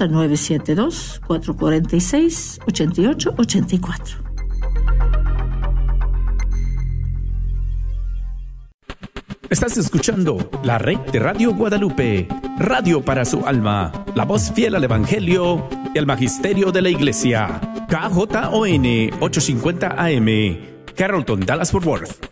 al 972-446-8884. Estás escuchando la red de Radio Guadalupe, radio para su alma, la voz fiel al Evangelio y al Magisterio de la Iglesia. KJON 850 AM, Carrollton, Dallas Fort Worth.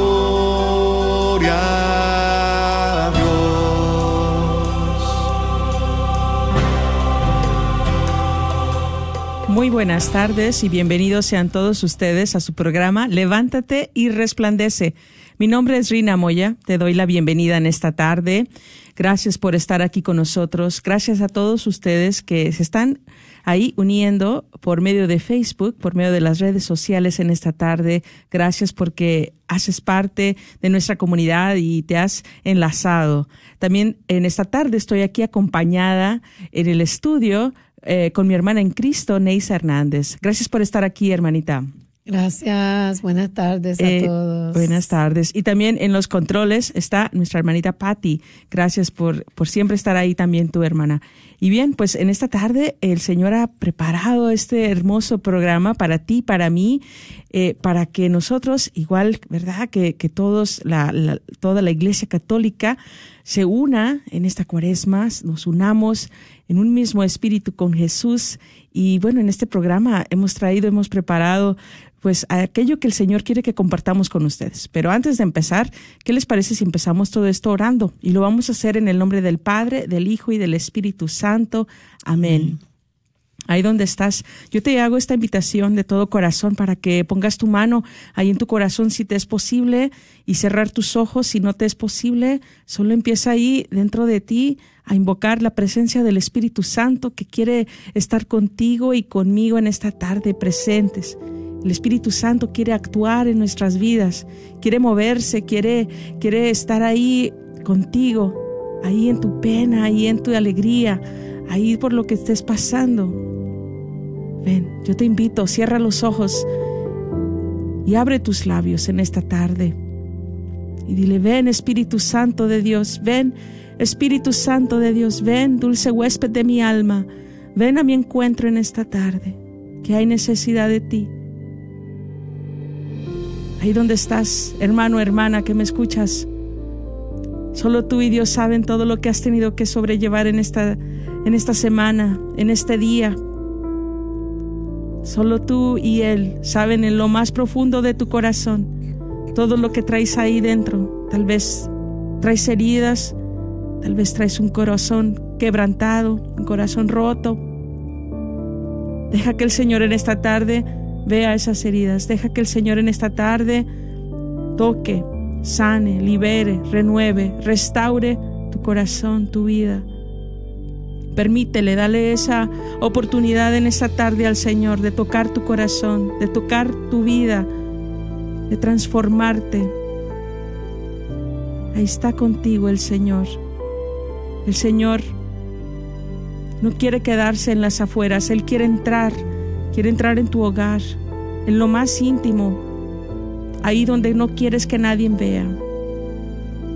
Muy buenas tardes y bienvenidos sean todos ustedes a su programa Levántate y resplandece. Mi nombre es Rina Moya, te doy la bienvenida en esta tarde. Gracias por estar aquí con nosotros. Gracias a todos ustedes que se están ahí uniendo por medio de Facebook, por medio de las redes sociales en esta tarde. Gracias porque haces parte de nuestra comunidad y te has enlazado. También en esta tarde estoy aquí acompañada en el estudio eh, con mi hermana en Cristo, Neisa Hernández. Gracias por estar aquí, hermanita. Gracias, buenas tardes a eh, todos. Buenas tardes. Y también en los controles está nuestra hermanita Patty. Gracias por, por siempre estar ahí también tu hermana. Y bien, pues en esta tarde el Señor ha preparado este hermoso programa para ti, para mí, eh, para que nosotros, igual, ¿verdad? Que, que todos, la, toda la Iglesia Católica se una en esta cuaresma, nos unamos en un mismo espíritu con Jesús. Y bueno, en este programa hemos traído, hemos preparado pues aquello que el Señor quiere que compartamos con ustedes. Pero antes de empezar, ¿qué les parece si empezamos todo esto orando? Y lo vamos a hacer en el nombre del Padre, del Hijo y del Espíritu Santo. Amén. Ahí donde estás, yo te hago esta invitación de todo corazón para que pongas tu mano ahí en tu corazón si te es posible y cerrar tus ojos si no te es posible. Solo empieza ahí dentro de ti a invocar la presencia del Espíritu Santo que quiere estar contigo y conmigo en esta tarde presentes. El Espíritu Santo quiere actuar en nuestras vidas, quiere moverse, quiere, quiere estar ahí contigo, ahí en tu pena, ahí en tu alegría, ahí por lo que estés pasando. Ven, yo te invito, cierra los ojos y abre tus labios en esta tarde. Y dile, ven Espíritu Santo de Dios, ven Espíritu Santo de Dios, ven, dulce huésped de mi alma, ven a mi encuentro en esta tarde, que hay necesidad de ti. Ahí donde estás, hermano, hermana, que me escuchas, solo tú y Dios saben todo lo que has tenido que sobrellevar en esta, en esta semana, en este día. Solo tú y Él saben en lo más profundo de tu corazón todo lo que traes ahí dentro. Tal vez traes heridas, Tal vez traes un corazón quebrantado, un corazón roto. Deja que el Señor en esta tarde vea esas heridas. Deja que el Señor en esta tarde toque, sane, libere, renueve, restaure tu corazón, tu vida. Permítele, dale esa oportunidad en esta tarde al Señor de tocar tu corazón, de tocar tu vida, de transformarte. Ahí está contigo el Señor. El Señor no quiere quedarse en las afueras, Él quiere entrar, quiere entrar en tu hogar, en lo más íntimo, ahí donde no quieres que nadie vea.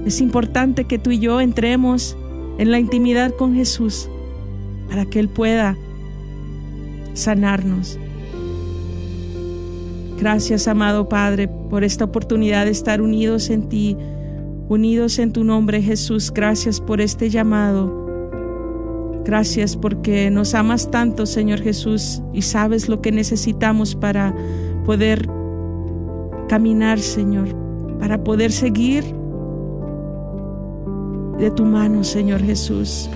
Es importante que tú y yo entremos en la intimidad con Jesús para que Él pueda sanarnos. Gracias, amado Padre, por esta oportunidad de estar unidos en ti unidos en tu nombre Jesús. Gracias por este llamado. Gracias porque nos amas tanto, Señor Jesús, y sabes lo que necesitamos para poder caminar, Señor, para poder seguir de tu mano, Señor Jesús.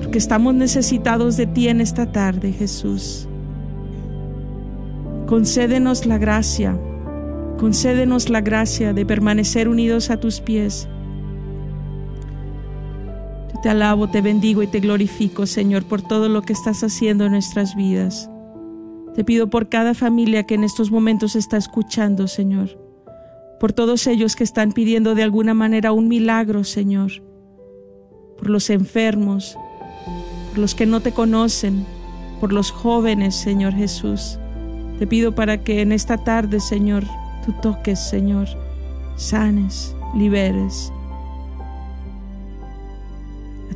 Porque estamos necesitados de ti en esta tarde, Jesús. Concédenos la gracia, concédenos la gracia de permanecer unidos a tus pies. Te alabo, te bendigo y te glorifico, Señor, por todo lo que estás haciendo en nuestras vidas. Te pido por cada familia que en estos momentos está escuchando, Señor por todos ellos que están pidiendo de alguna manera un milagro, Señor, por los enfermos, por los que no te conocen, por los jóvenes, Señor Jesús. Te pido para que en esta tarde, Señor, tú toques, Señor, sanes, liberes.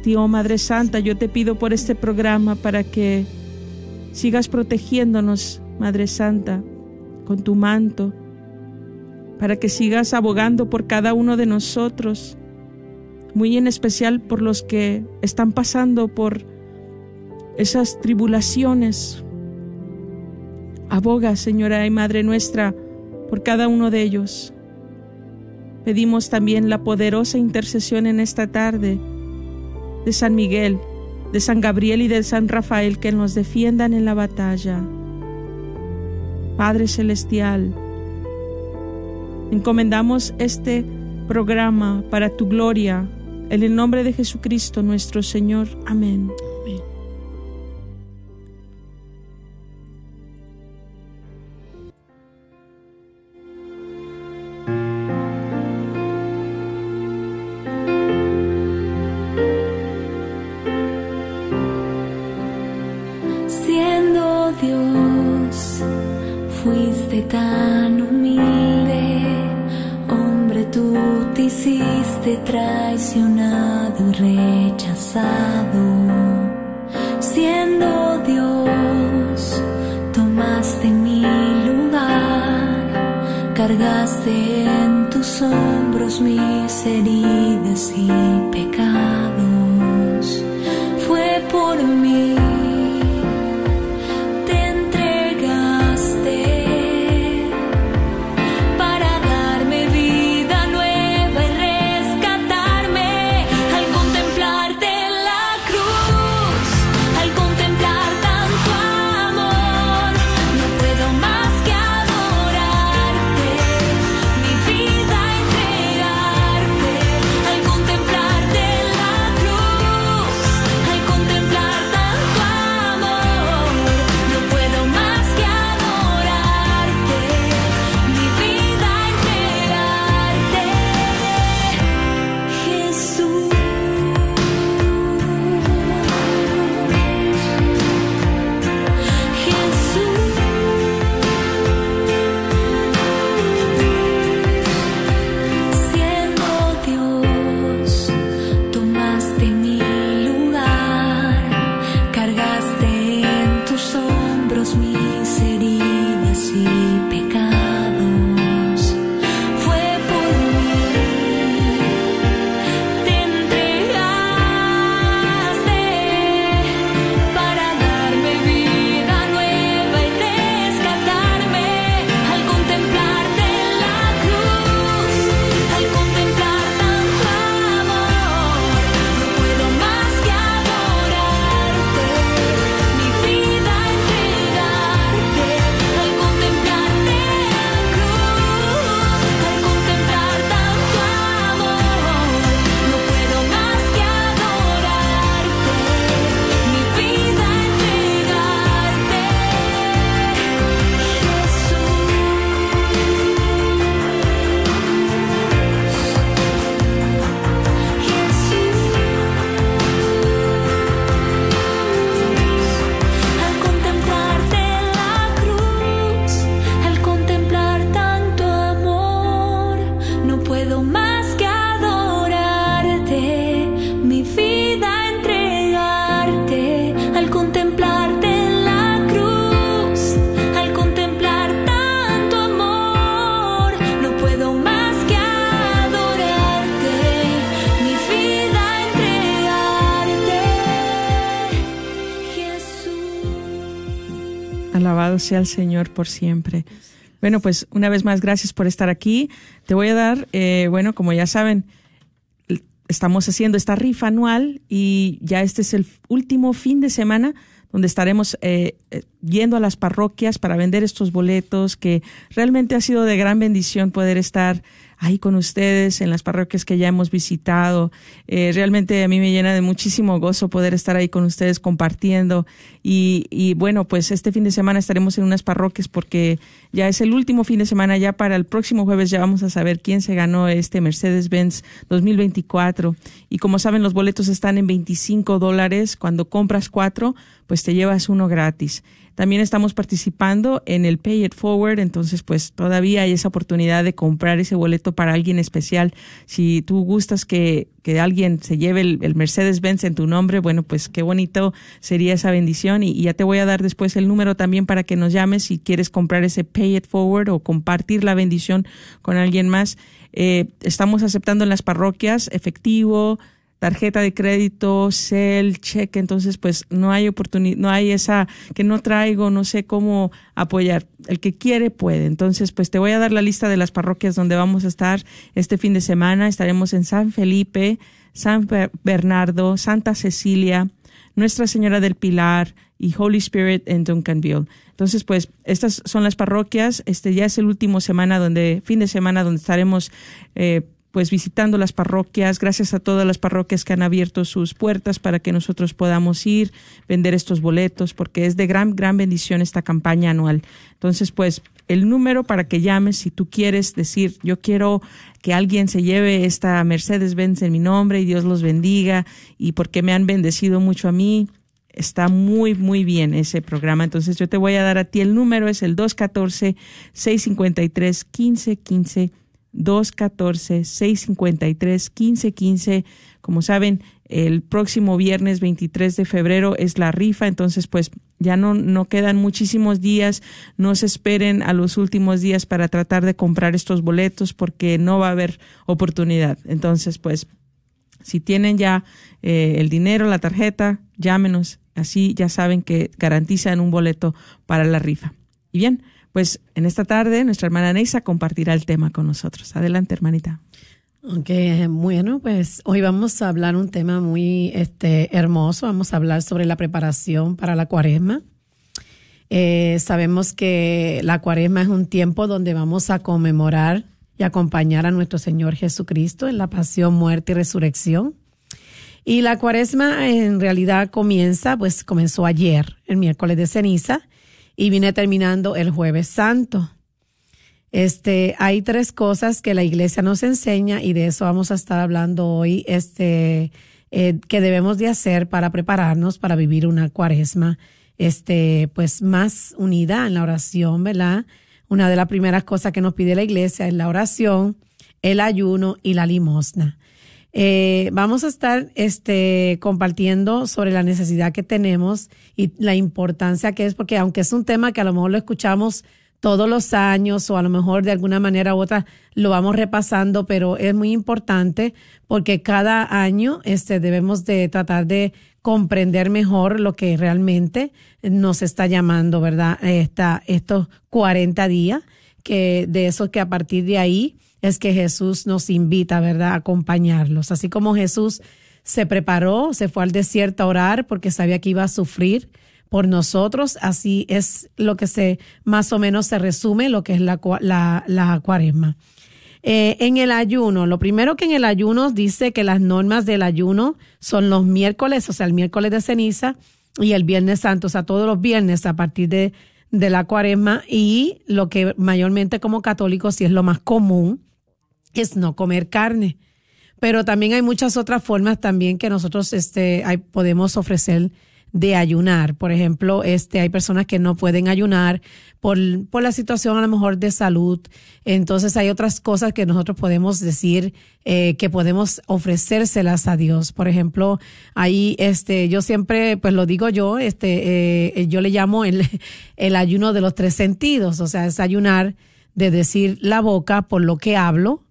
Ti, oh Madre Santa, yo te pido por este programa para que sigas protegiéndonos, Madre Santa, con tu manto, para que sigas abogando por cada uno de nosotros, muy en especial por los que están pasando por esas tribulaciones. Aboga, Señora y Madre nuestra, por cada uno de ellos. Pedimos también la poderosa intercesión en esta tarde de San Miguel, de San Gabriel y de San Rafael que nos defiendan en la batalla. Padre Celestial, Encomendamos este programa para tu gloria, en el nombre de Jesucristo nuestro Señor. Amén. Heridas y pecados. Sea el Señor por siempre. Bueno, pues una vez más, gracias por estar aquí. Te voy a dar, eh, bueno, como ya saben, estamos haciendo esta rifa anual y ya este es el último fin de semana donde estaremos eh, eh, yendo a las parroquias para vender estos boletos, que realmente ha sido de gran bendición poder estar ahí con ustedes en las parroquias que ya hemos visitado. Eh, realmente a mí me llena de muchísimo gozo poder estar ahí con ustedes compartiendo. Y, y bueno, pues este fin de semana estaremos en unas parroquias porque ya es el último fin de semana. Ya para el próximo jueves ya vamos a saber quién se ganó este Mercedes-Benz 2024. Y como saben, los boletos están en 25 dólares. Cuando compras cuatro, pues te llevas uno gratis. También estamos participando en el Pay It Forward, entonces pues todavía hay esa oportunidad de comprar ese boleto para alguien especial. Si tú gustas que, que alguien se lleve el, Mercedes-Benz en tu nombre, bueno, pues qué bonito sería esa bendición y, ya te voy a dar después el número también para que nos llames si quieres comprar ese Pay It Forward o compartir la bendición con alguien más. Eh, estamos aceptando en las parroquias efectivo, tarjeta de crédito, cel, cheque, entonces pues no hay oportunidad, no hay esa que no traigo, no sé cómo apoyar. El que quiere puede. Entonces pues te voy a dar la lista de las parroquias donde vamos a estar este fin de semana. Estaremos en San Felipe, San Bernardo, Santa Cecilia, Nuestra Señora del Pilar y Holy Spirit en Duncanville. Entonces, pues, estas son las parroquias. Este ya es el último semana donde, fin de semana donde estaremos eh, pues visitando las parroquias, gracias a todas las parroquias que han abierto sus puertas para que nosotros podamos ir, vender estos boletos, porque es de gran, gran bendición esta campaña anual. Entonces, pues el número para que llames si tú quieres decir, yo quiero que alguien se lleve esta Mercedes-Benz en mi nombre y Dios los bendiga y porque me han bendecido mucho a mí. Está muy, muy bien ese programa. Entonces yo te voy a dar a ti el número, es el 214-653-1515 214-653-1515. Como saben, el próximo viernes 23 de febrero es la rifa, entonces pues ya no, no quedan muchísimos días, no se esperen a los últimos días para tratar de comprar estos boletos porque no va a haber oportunidad. Entonces pues si tienen ya eh, el dinero, la tarjeta, llámenos, así ya saben que garantizan un boleto para la rifa. Y bien, pues en esta tarde nuestra hermana Neisa compartirá el tema con nosotros. Adelante, hermanita. Ok, bueno, pues hoy vamos a hablar un tema muy este, hermoso. Vamos a hablar sobre la preparación para la cuaresma. Eh, sabemos que la cuaresma es un tiempo donde vamos a conmemorar y acompañar a nuestro Señor Jesucristo en la pasión, muerte y resurrección. Y la cuaresma en realidad comienza, pues comenzó ayer, el miércoles de ceniza, y viene terminando el jueves santo. Este, hay tres cosas que la iglesia nos enseña y de eso vamos a estar hablando hoy, este, eh, que debemos de hacer para prepararnos para vivir una cuaresma, este, pues más unida en la oración, ¿verdad? Una de las primeras cosas que nos pide la iglesia es la oración, el ayuno y la limosna. Eh, vamos a estar este, compartiendo sobre la necesidad que tenemos y la importancia que es, porque aunque es un tema que a lo mejor lo escuchamos todos los años o a lo mejor de alguna manera u otra lo vamos repasando, pero es muy importante porque cada año este, debemos de tratar de comprender mejor lo que realmente nos está llamando, ¿verdad? Esta, estos 40 días, que de eso que a partir de ahí es que Jesús nos invita, ¿verdad?, a acompañarlos. Así como Jesús se preparó, se fue al desierto a orar porque sabía que iba a sufrir por nosotros, así es lo que se más o menos se resume lo que es la, la, la cuaresma. Eh, en el ayuno, lo primero que en el ayuno dice que las normas del ayuno son los miércoles, o sea, el miércoles de ceniza y el viernes santo, o sea, todos los viernes a partir de, de la cuaresma y lo que mayormente como católicos sí es lo más común, es no comer carne. Pero también hay muchas otras formas también que nosotros este, podemos ofrecer de ayunar. Por ejemplo, este, hay personas que no pueden ayunar por, por la situación a lo mejor de salud. Entonces hay otras cosas que nosotros podemos decir eh, que podemos ofrecérselas a Dios. Por ejemplo, ahí este, yo siempre, pues lo digo yo, este, eh, yo le llamo el, el ayuno de los tres sentidos. O sea, es ayunar de decir la boca por lo que hablo,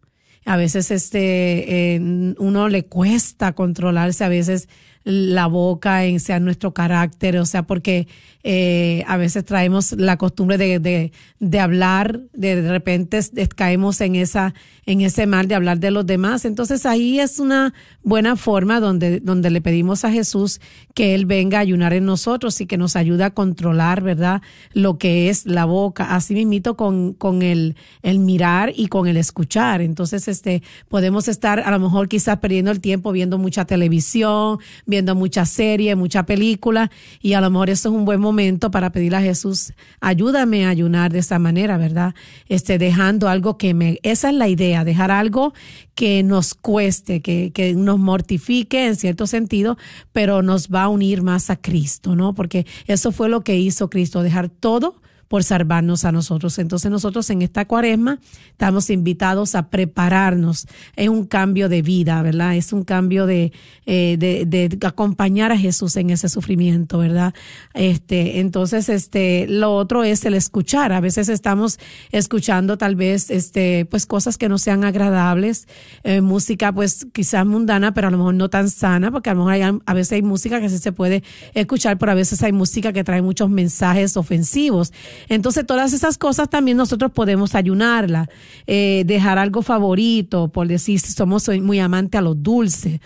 a veces este, uno le cuesta controlarse, a veces la boca, en sea nuestro carácter, o sea, porque eh, a veces traemos la costumbre de, de, de hablar, de, de repente caemos en esa, en ese mal de hablar de los demás. Entonces ahí es una buena forma donde, donde le pedimos a Jesús que Él venga a ayunar en nosotros y que nos ayude a controlar, ¿verdad? Lo que es la boca. Así mismito con, con el, el mirar y con el escuchar. Entonces, este, podemos estar a lo mejor quizás perdiendo el tiempo viendo mucha televisión, viendo mucha serie, mucha película, y a lo mejor eso es un buen momento para pedirle a Jesús, ayúdame a ayunar de esa manera, ¿verdad? Este, dejando algo que me, esa es la idea, dejar algo que nos cueste, que, que nos mortifique en cierto sentido, pero nos va a unir más a Cristo, ¿no? Porque eso fue lo que hizo Cristo, dejar todo por salvarnos a nosotros. Entonces nosotros en esta cuaresma estamos invitados a prepararnos. Es un cambio de vida, ¿verdad? Es un cambio de, eh, de, de, acompañar a Jesús en ese sufrimiento, ¿verdad? Este, entonces, este, lo otro es el escuchar. A veces estamos escuchando tal vez, este, pues cosas que no sean agradables, eh, música pues quizás mundana, pero a lo mejor no tan sana, porque a lo mejor hay, a veces hay música que sí se puede escuchar, pero a veces hay música que trae muchos mensajes ofensivos. Entonces, todas esas cosas también nosotros podemos ayunarla, eh, dejar algo favorito, por decir, si somos muy amantes a los dulces,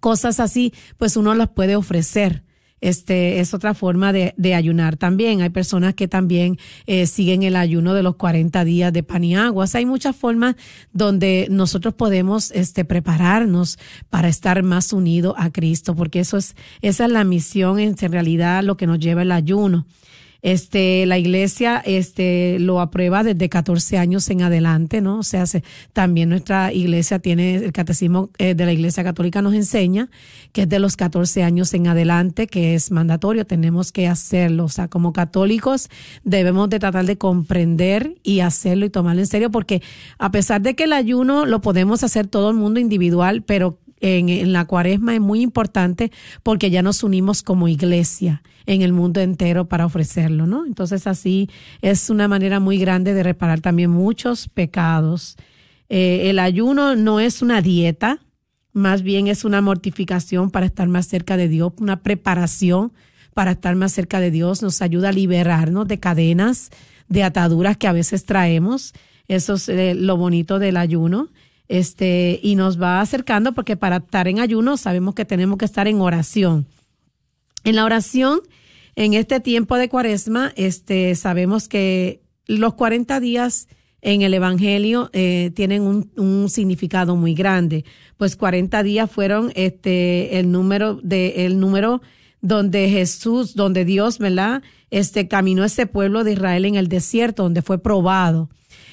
cosas así, pues uno las puede ofrecer este es otra forma de, de, ayunar también. Hay personas que también eh, siguen el ayuno de los 40 días de pan y aguas. Hay muchas formas donde nosotros podemos este, prepararnos para estar más unidos a Cristo, porque eso es, esa es la misión en realidad lo que nos lleva el ayuno. Este, la iglesia, este, lo aprueba desde 14 años en adelante, ¿no? O sea, se, también nuestra iglesia tiene, el catecismo eh, de la iglesia católica nos enseña que es de los 14 años en adelante, que es mandatorio, tenemos que hacerlo. O sea, como católicos debemos de tratar de comprender y hacerlo y tomarlo en serio, porque a pesar de que el ayuno lo podemos hacer todo el mundo individual, pero en, la cuaresma es muy importante porque ya nos unimos como iglesia en el mundo entero para ofrecerlo, ¿no? Entonces así es una manera muy grande de reparar también muchos pecados. Eh, el ayuno no es una dieta, más bien es una mortificación para estar más cerca de Dios, una preparación para estar más cerca de Dios, nos ayuda a liberarnos de cadenas, de ataduras que a veces traemos. Eso es eh, lo bonito del ayuno. Este, y nos va acercando porque para estar en ayuno sabemos que tenemos que estar en oración. En la oración, en este tiempo de cuaresma, este, sabemos que los 40 días en el Evangelio eh, tienen un, significado muy grande. Pues 40 días fueron este, el número de, el número donde Jesús, donde Dios, ¿verdad? Este, caminó ese pueblo de Israel en el desierto, donde fue probado.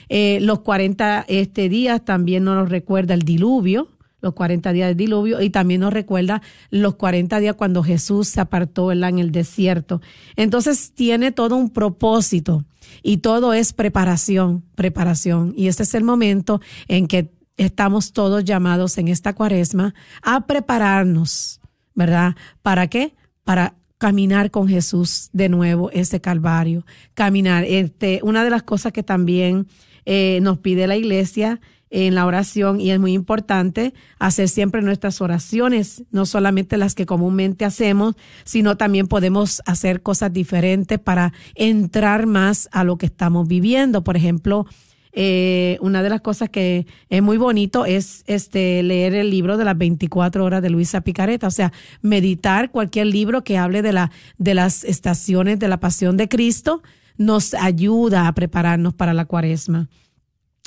Eh, los 40 este, días también nos recuerda el diluvio, los 40 días del diluvio y también nos recuerda los 40 días cuando Jesús se apartó en el desierto. Entonces tiene todo un propósito y todo es preparación, preparación. Y este es el momento en que estamos todos llamados en esta cuaresma a prepararnos, ¿verdad? ¿Para qué? Para caminar con Jesús de nuevo ese calvario, caminar. Este, una de las cosas que también eh, nos pide la iglesia en la oración y es muy importante hacer siempre nuestras oraciones, no solamente las que comúnmente hacemos, sino también podemos hacer cosas diferentes para entrar más a lo que estamos viviendo. Por ejemplo, eh, una de las cosas que es muy bonito es este leer el libro de las 24 horas de Luisa Picareta, o sea, meditar cualquier libro que hable de la de las estaciones de la pasión de Cristo nos ayuda a prepararnos para la Cuaresma.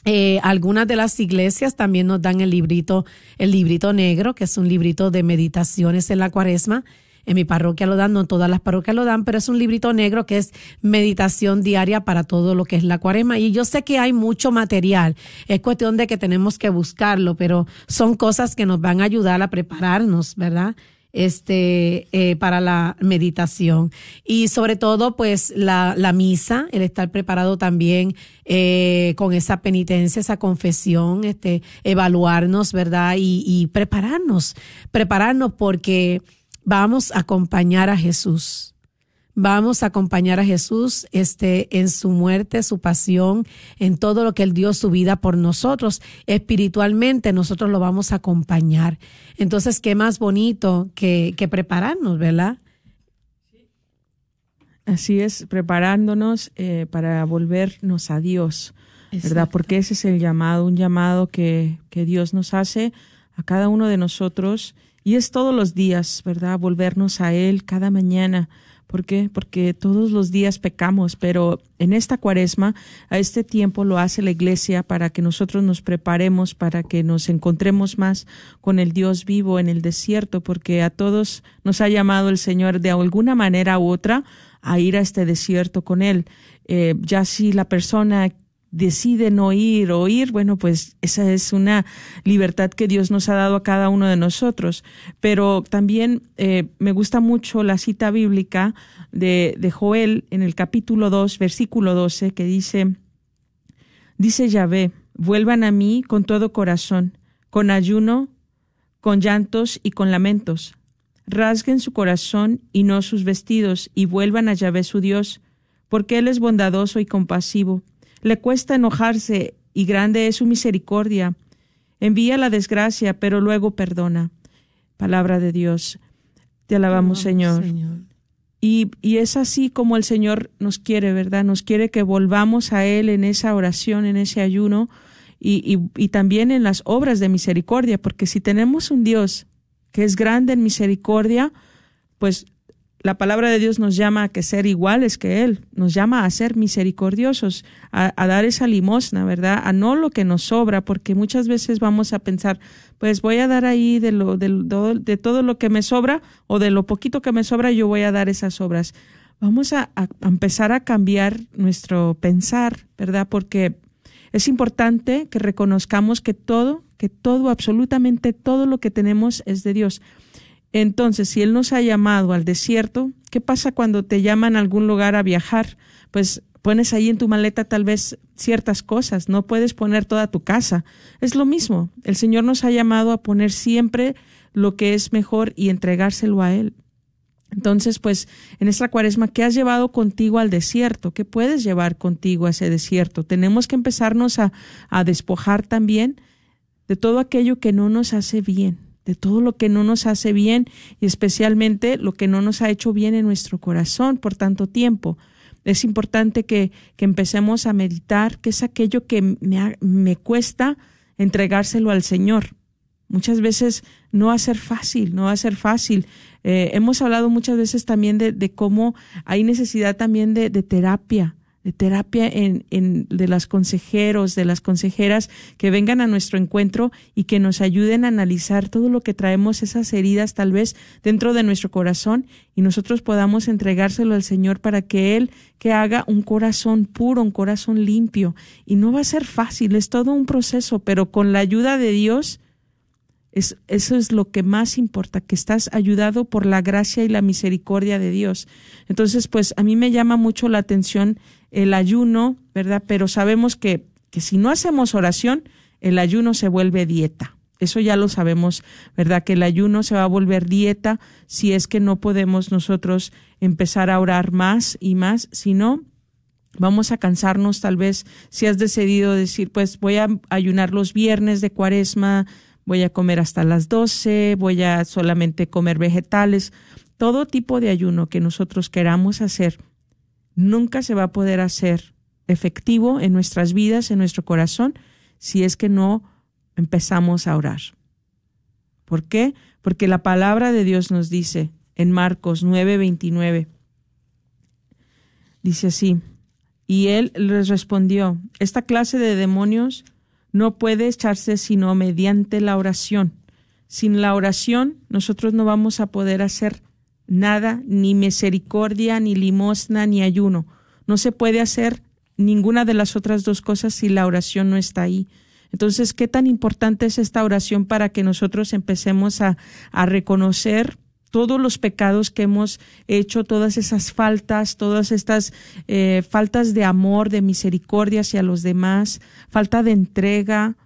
Eh, algunas de las iglesias también nos dan el librito, el librito negro, que es un librito de meditaciones en la cuaresma. En mi parroquia lo dan, no todas las parroquias lo dan, pero es un librito negro que es meditación diaria para todo lo que es la cuaresma. Y yo sé que hay mucho material, es cuestión de que tenemos que buscarlo, pero son cosas que nos van a ayudar a prepararnos, ¿verdad? Este, eh, para la meditación. Y sobre todo, pues, la, la misa, el estar preparado también eh, con esa penitencia, esa confesión, este, evaluarnos, ¿verdad? Y, y prepararnos, prepararnos porque vamos a acompañar a Jesús vamos a acompañar a Jesús este, en su muerte, su pasión, en todo lo que Él dio su vida por nosotros. Espiritualmente nosotros lo vamos a acompañar. Entonces, qué más bonito que, que prepararnos, ¿verdad? Así es, preparándonos eh, para volvernos a Dios, ¿verdad? Porque ese es el llamado, un llamado que, que Dios nos hace a cada uno de nosotros y es todos los días, ¿verdad? Volvernos a Él cada mañana. ¿Por qué? Porque todos los días pecamos, pero en esta cuaresma, a este tiempo lo hace la iglesia para que nosotros nos preparemos, para que nos encontremos más con el Dios vivo en el desierto, porque a todos nos ha llamado el Señor de alguna manera u otra a ir a este desierto con Él. Eh, ya si la persona decide no ir o ir, bueno, pues esa es una libertad que Dios nos ha dado a cada uno de nosotros. Pero también eh, me gusta mucho la cita bíblica de, de Joel en el capítulo 2, versículo 12, que dice, dice Yahvé, vuelvan a mí con todo corazón, con ayuno, con llantos y con lamentos. Rasguen su corazón y no sus vestidos, y vuelvan a Yahvé su Dios, porque Él es bondadoso y compasivo le cuesta enojarse y grande es su misericordia. Envía la desgracia, pero luego perdona. Palabra de Dios. Te alabamos, Señor. Y, y, es así como el Señor nos quiere, ¿verdad? Nos quiere que volvamos a Él en esa oración, en ese ayuno y, y, y también en las obras de misericordia, porque si tenemos un Dios que es grande en misericordia, pues la palabra de Dios nos llama a que ser iguales que Él, nos llama a ser misericordiosos, a, dar esa limosna, ¿verdad? A no lo que nos sobra, porque muchas veces vamos a pensar, pues voy a dar ahí de, lo, de, de todo lo que me sobra o de lo poquito que me sobra, yo voy a dar esas obras. Vamos a empezar a cambiar nuestro pensar, ¿verdad? Porque es importante que reconozcamos que todo, que todo, absolutamente todo lo que tenemos es de Dios. Entonces, si Él nos ha llamado al desierto, ¿qué pasa cuando te llaman a algún lugar a viajar? Pues pones ahí en tu maleta tal vez ciertas cosas, no puedes poner toda tu casa. Es lo mismo, el Señor nos ha llamado a poner siempre lo que es mejor y entregárselo a Él. Entonces, pues, en esta cuaresma, ¿qué has llevado contigo al desierto? ¿Qué puedes llevar contigo a ese desierto? Tenemos que empezarnos a, a despojar también de todo aquello que no nos hace bien, de todo lo que no nos hace bien y especialmente lo que no nos ha hecho bien en nuestro corazón por tanto tiempo. Es importante que, que empecemos a meditar qué es aquello que me, me cuesta entregárselo al Señor. Muchas veces no va a ser fácil, no va a ser fácil. Eh, hemos hablado muchas veces también de, de cómo hay necesidad también de, de terapia, de terapia en, en, de las consejeros, de las consejeras que vengan a nuestro encuentro y que nos ayuden a analizar todo lo que traemos, esas heridas tal vez dentro de nuestro corazón y nosotros podamos entregárselo al Señor para que Él que haga un corazón puro, un corazón limpio. Y no va a ser fácil, es todo un proceso, pero con la ayuda de Dios, es, eso es lo que más importa, que estás ayudado por la gracia y la misericordia de Dios. Entonces, pues a mí me llama mucho la atención el ayuno, ¿verdad? Pero sabemos que, que si no hacemos oración, el ayuno se vuelve dieta. Eso ya lo sabemos, ¿verdad? Que el ayuno se va a volver dieta si es que no podemos nosotros empezar a orar más y más, si no, vamos a cansarnos tal vez si has decidido decir, pues voy a ayunar los viernes de cuaresma, voy a comer hasta las 12, voy a solamente comer vegetales, todo tipo de ayuno que nosotros queramos hacer, nunca se va a poder hacer efectivo en nuestras vidas, en nuestro corazón, si es que no empezamos a orar. ¿Por qué? Porque la palabra de Dios nos dice en Marcos 9:29, dice así, y él les respondió, esta clase de demonios no puede echarse sino mediante la oración. Sin la oración nosotros no vamos a poder hacer nada, ni misericordia, ni limosna, ni ayuno. No se puede hacer ninguna de las otras dos cosas si la oración no está ahí. Entonces, ¿qué tan importante es esta oración para que nosotros empecemos a, a reconocer todos los pecados que hemos hecho, todas esas faltas, todas estas eh, faltas de amor, de misericordia hacia los demás, falta de entrega,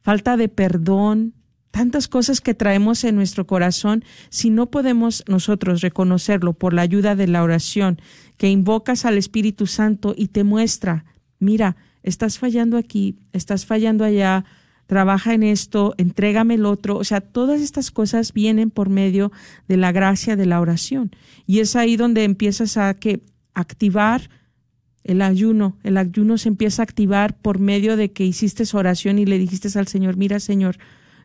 falta de perdón, tantas cosas que traemos en nuestro corazón, si no podemos nosotros reconocerlo por la ayuda de la oración, que invocas al Espíritu Santo y te muestra, mira, estás fallando aquí, estás fallando allá, trabaja en esto, entrégame el otro. O sea, todas estas cosas vienen por medio de la gracia de la oración. Y es ahí donde empiezas a que activar el ayuno. El ayuno se empieza a activar por medio de que hiciste oración y le dijiste al Señor, mira Señor,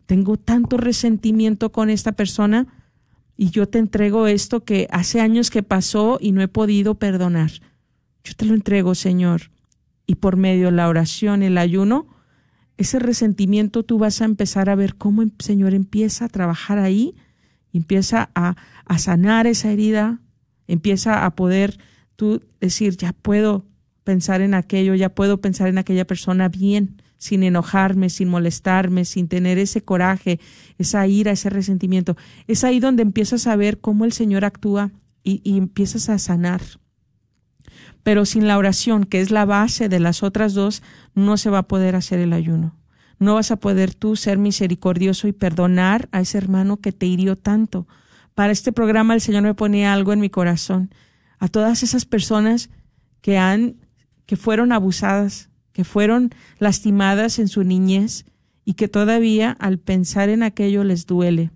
tengo tanto resentimiento con esta persona y yo te entrego esto que hace años que pasó y no he podido perdonar. Yo te lo entrego, Señor. Y por medio de la oración, el ayuno, ese resentimiento tú vas a empezar a ver cómo el Señor empieza a trabajar ahí, empieza a, a sanar esa herida, empieza a poder tú decir, ya puedo pensar en aquello, ya puedo pensar en aquella persona bien, sin enojarme, sin molestarme, sin tener ese coraje, esa ira, ese resentimiento. Es ahí donde empiezas a ver cómo el Señor actúa y, y empiezas a sanar. Pero sin la oración, que es la base de las otras dos, no se va a poder hacer el ayuno. No vas a poder tú ser misericordioso y perdonar a ese hermano que te hirió tanto. Para este programa el Señor me ponía algo en mi corazón. A todas esas personas que han, que fueron abusadas, que fueron lastimadas en su niñez y que todavía al pensar en aquello les duele,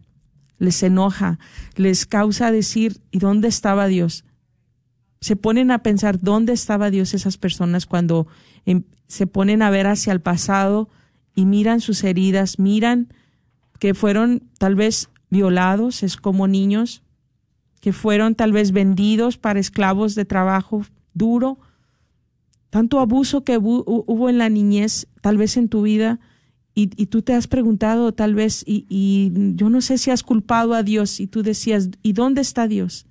les enoja, les causa decir, ¿y dónde estaba Dios? Se ponen a pensar dónde estaba Dios esas personas cuando em, se ponen a ver hacia el pasado y miran sus heridas, miran que fueron tal vez violados, es como niños, que fueron tal vez vendidos para esclavos de trabajo duro, tanto abuso que hubo en la niñez, tal vez en tu vida, y, tú te has preguntado tal vez, y, y yo no sé si has culpado a Dios, y tú decías, ¿y dónde está Dios?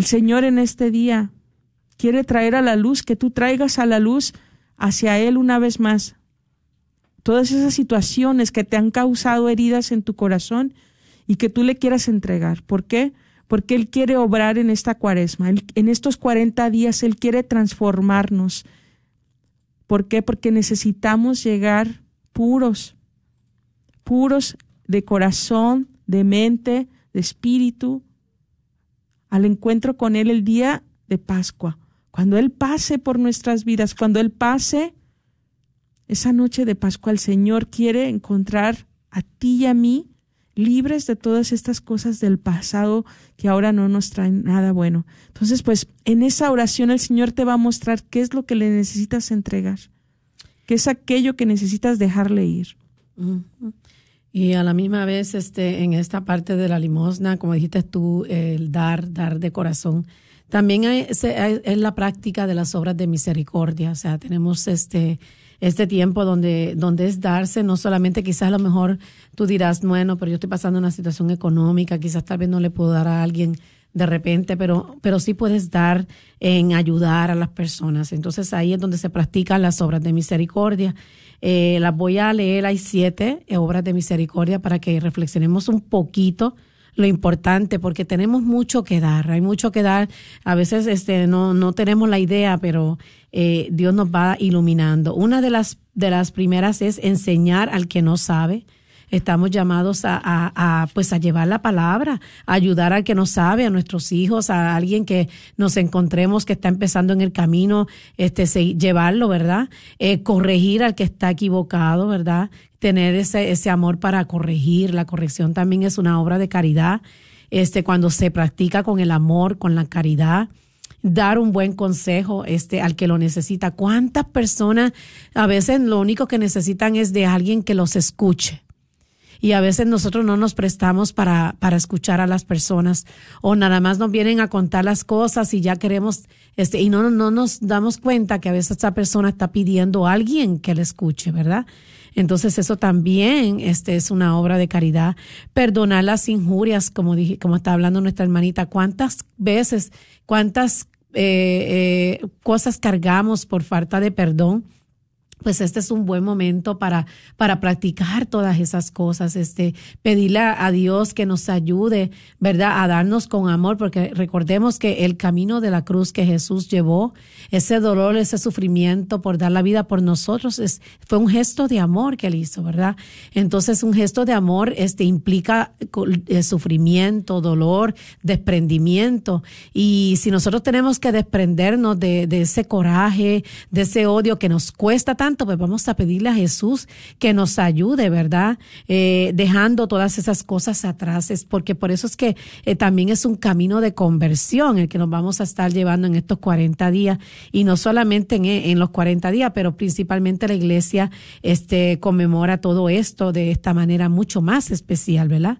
El Señor en este día quiere traer a la luz, que tú traigas a la luz hacia Él una vez más. Todas esas situaciones que te han causado heridas en tu corazón y que tú le quieras entregar. ¿Por qué? Porque Él quiere obrar en esta cuaresma. en estos 40 días Él quiere transformarnos. ¿Por qué? Porque necesitamos llegar puros, puros de corazón, de mente, de espíritu, al encuentro con Él el día de Pascua. Cuando Él pase por nuestras vidas, cuando Él pase esa noche de Pascua, el Señor quiere encontrar a ti y a mí libres de todas estas cosas del pasado que ahora no nos traen nada bueno. Entonces, pues en esa oración el Señor te va a mostrar qué es lo que le necesitas entregar, qué es aquello que necesitas dejarle ir. Y a la misma vez, este, en esta parte de la limosna, como dijiste tú, el dar, dar de corazón, también hay, es la práctica de las obras de misericordia. O sea, tenemos este, este tiempo donde, donde es darse, no solamente quizás a lo mejor tú dirás, bueno, pero yo estoy pasando una situación económica, quizás tal vez no le puedo dar a alguien de repente, pero, pero sí puedes dar en ayudar a las personas. Entonces ahí es donde se practican las obras de misericordia. Eh, las voy a leer, hay siete eh, obras de misericordia para que reflexionemos un poquito lo importante, porque tenemos mucho que dar, hay mucho que dar. A veces este, no, no tenemos la idea, pero eh, Dios nos va iluminando. Una de las, de las primeras es enseñar al que no sabe estamos llamados a, a, pues a llevar la palabra, a ayudar al que no sabe, a nuestros hijos, a alguien que nos encontremos que está empezando en el camino, este, llevarlo, ¿verdad? Eh, corregir al que está equivocado, ¿verdad? Tener ese, ese amor para corregir. La corrección también es una obra de caridad. Este, cuando se practica con el amor, con la caridad, dar un buen consejo este al que lo necesita. ¿Cuántas personas a veces lo único que necesitan es de alguien que los escuche? Y a veces nosotros no nos prestamos para, para escuchar a las personas o nada más nos vienen a contar las cosas y ya queremos, este, y no, no nos damos cuenta que a veces esta persona está pidiendo a alguien que le escuche, ¿verdad? Entonces eso también este, es una obra de caridad. Perdonar las injurias, como dije, como está hablando nuestra hermanita, cuántas veces, cuántas eh, eh, cosas cargamos por falta de perdón pues este es un buen momento para, para practicar todas esas cosas, este, pedirle a Dios que nos ayude, ¿verdad? A darnos con amor, porque recordemos que el camino de la cruz que Jesús llevó, ese dolor, ese sufrimiento por dar la vida por nosotros, es, fue un gesto de amor que él hizo, ¿verdad? Entonces, un gesto de amor, este, implica eh, sufrimiento, dolor, desprendimiento. Y si nosotros tenemos que desprendernos de, de ese coraje, de ese odio que nos cuesta tanto, pues vamos a pedirle a Jesús que nos ayude, ¿verdad? Eh, dejando todas esas cosas atrás, es porque por eso es que eh, también es un camino de conversión el que nos vamos a estar llevando en estos 40 días y no solamente en, en los 40 días, pero principalmente la iglesia este, conmemora todo esto de esta manera mucho más especial, ¿verdad?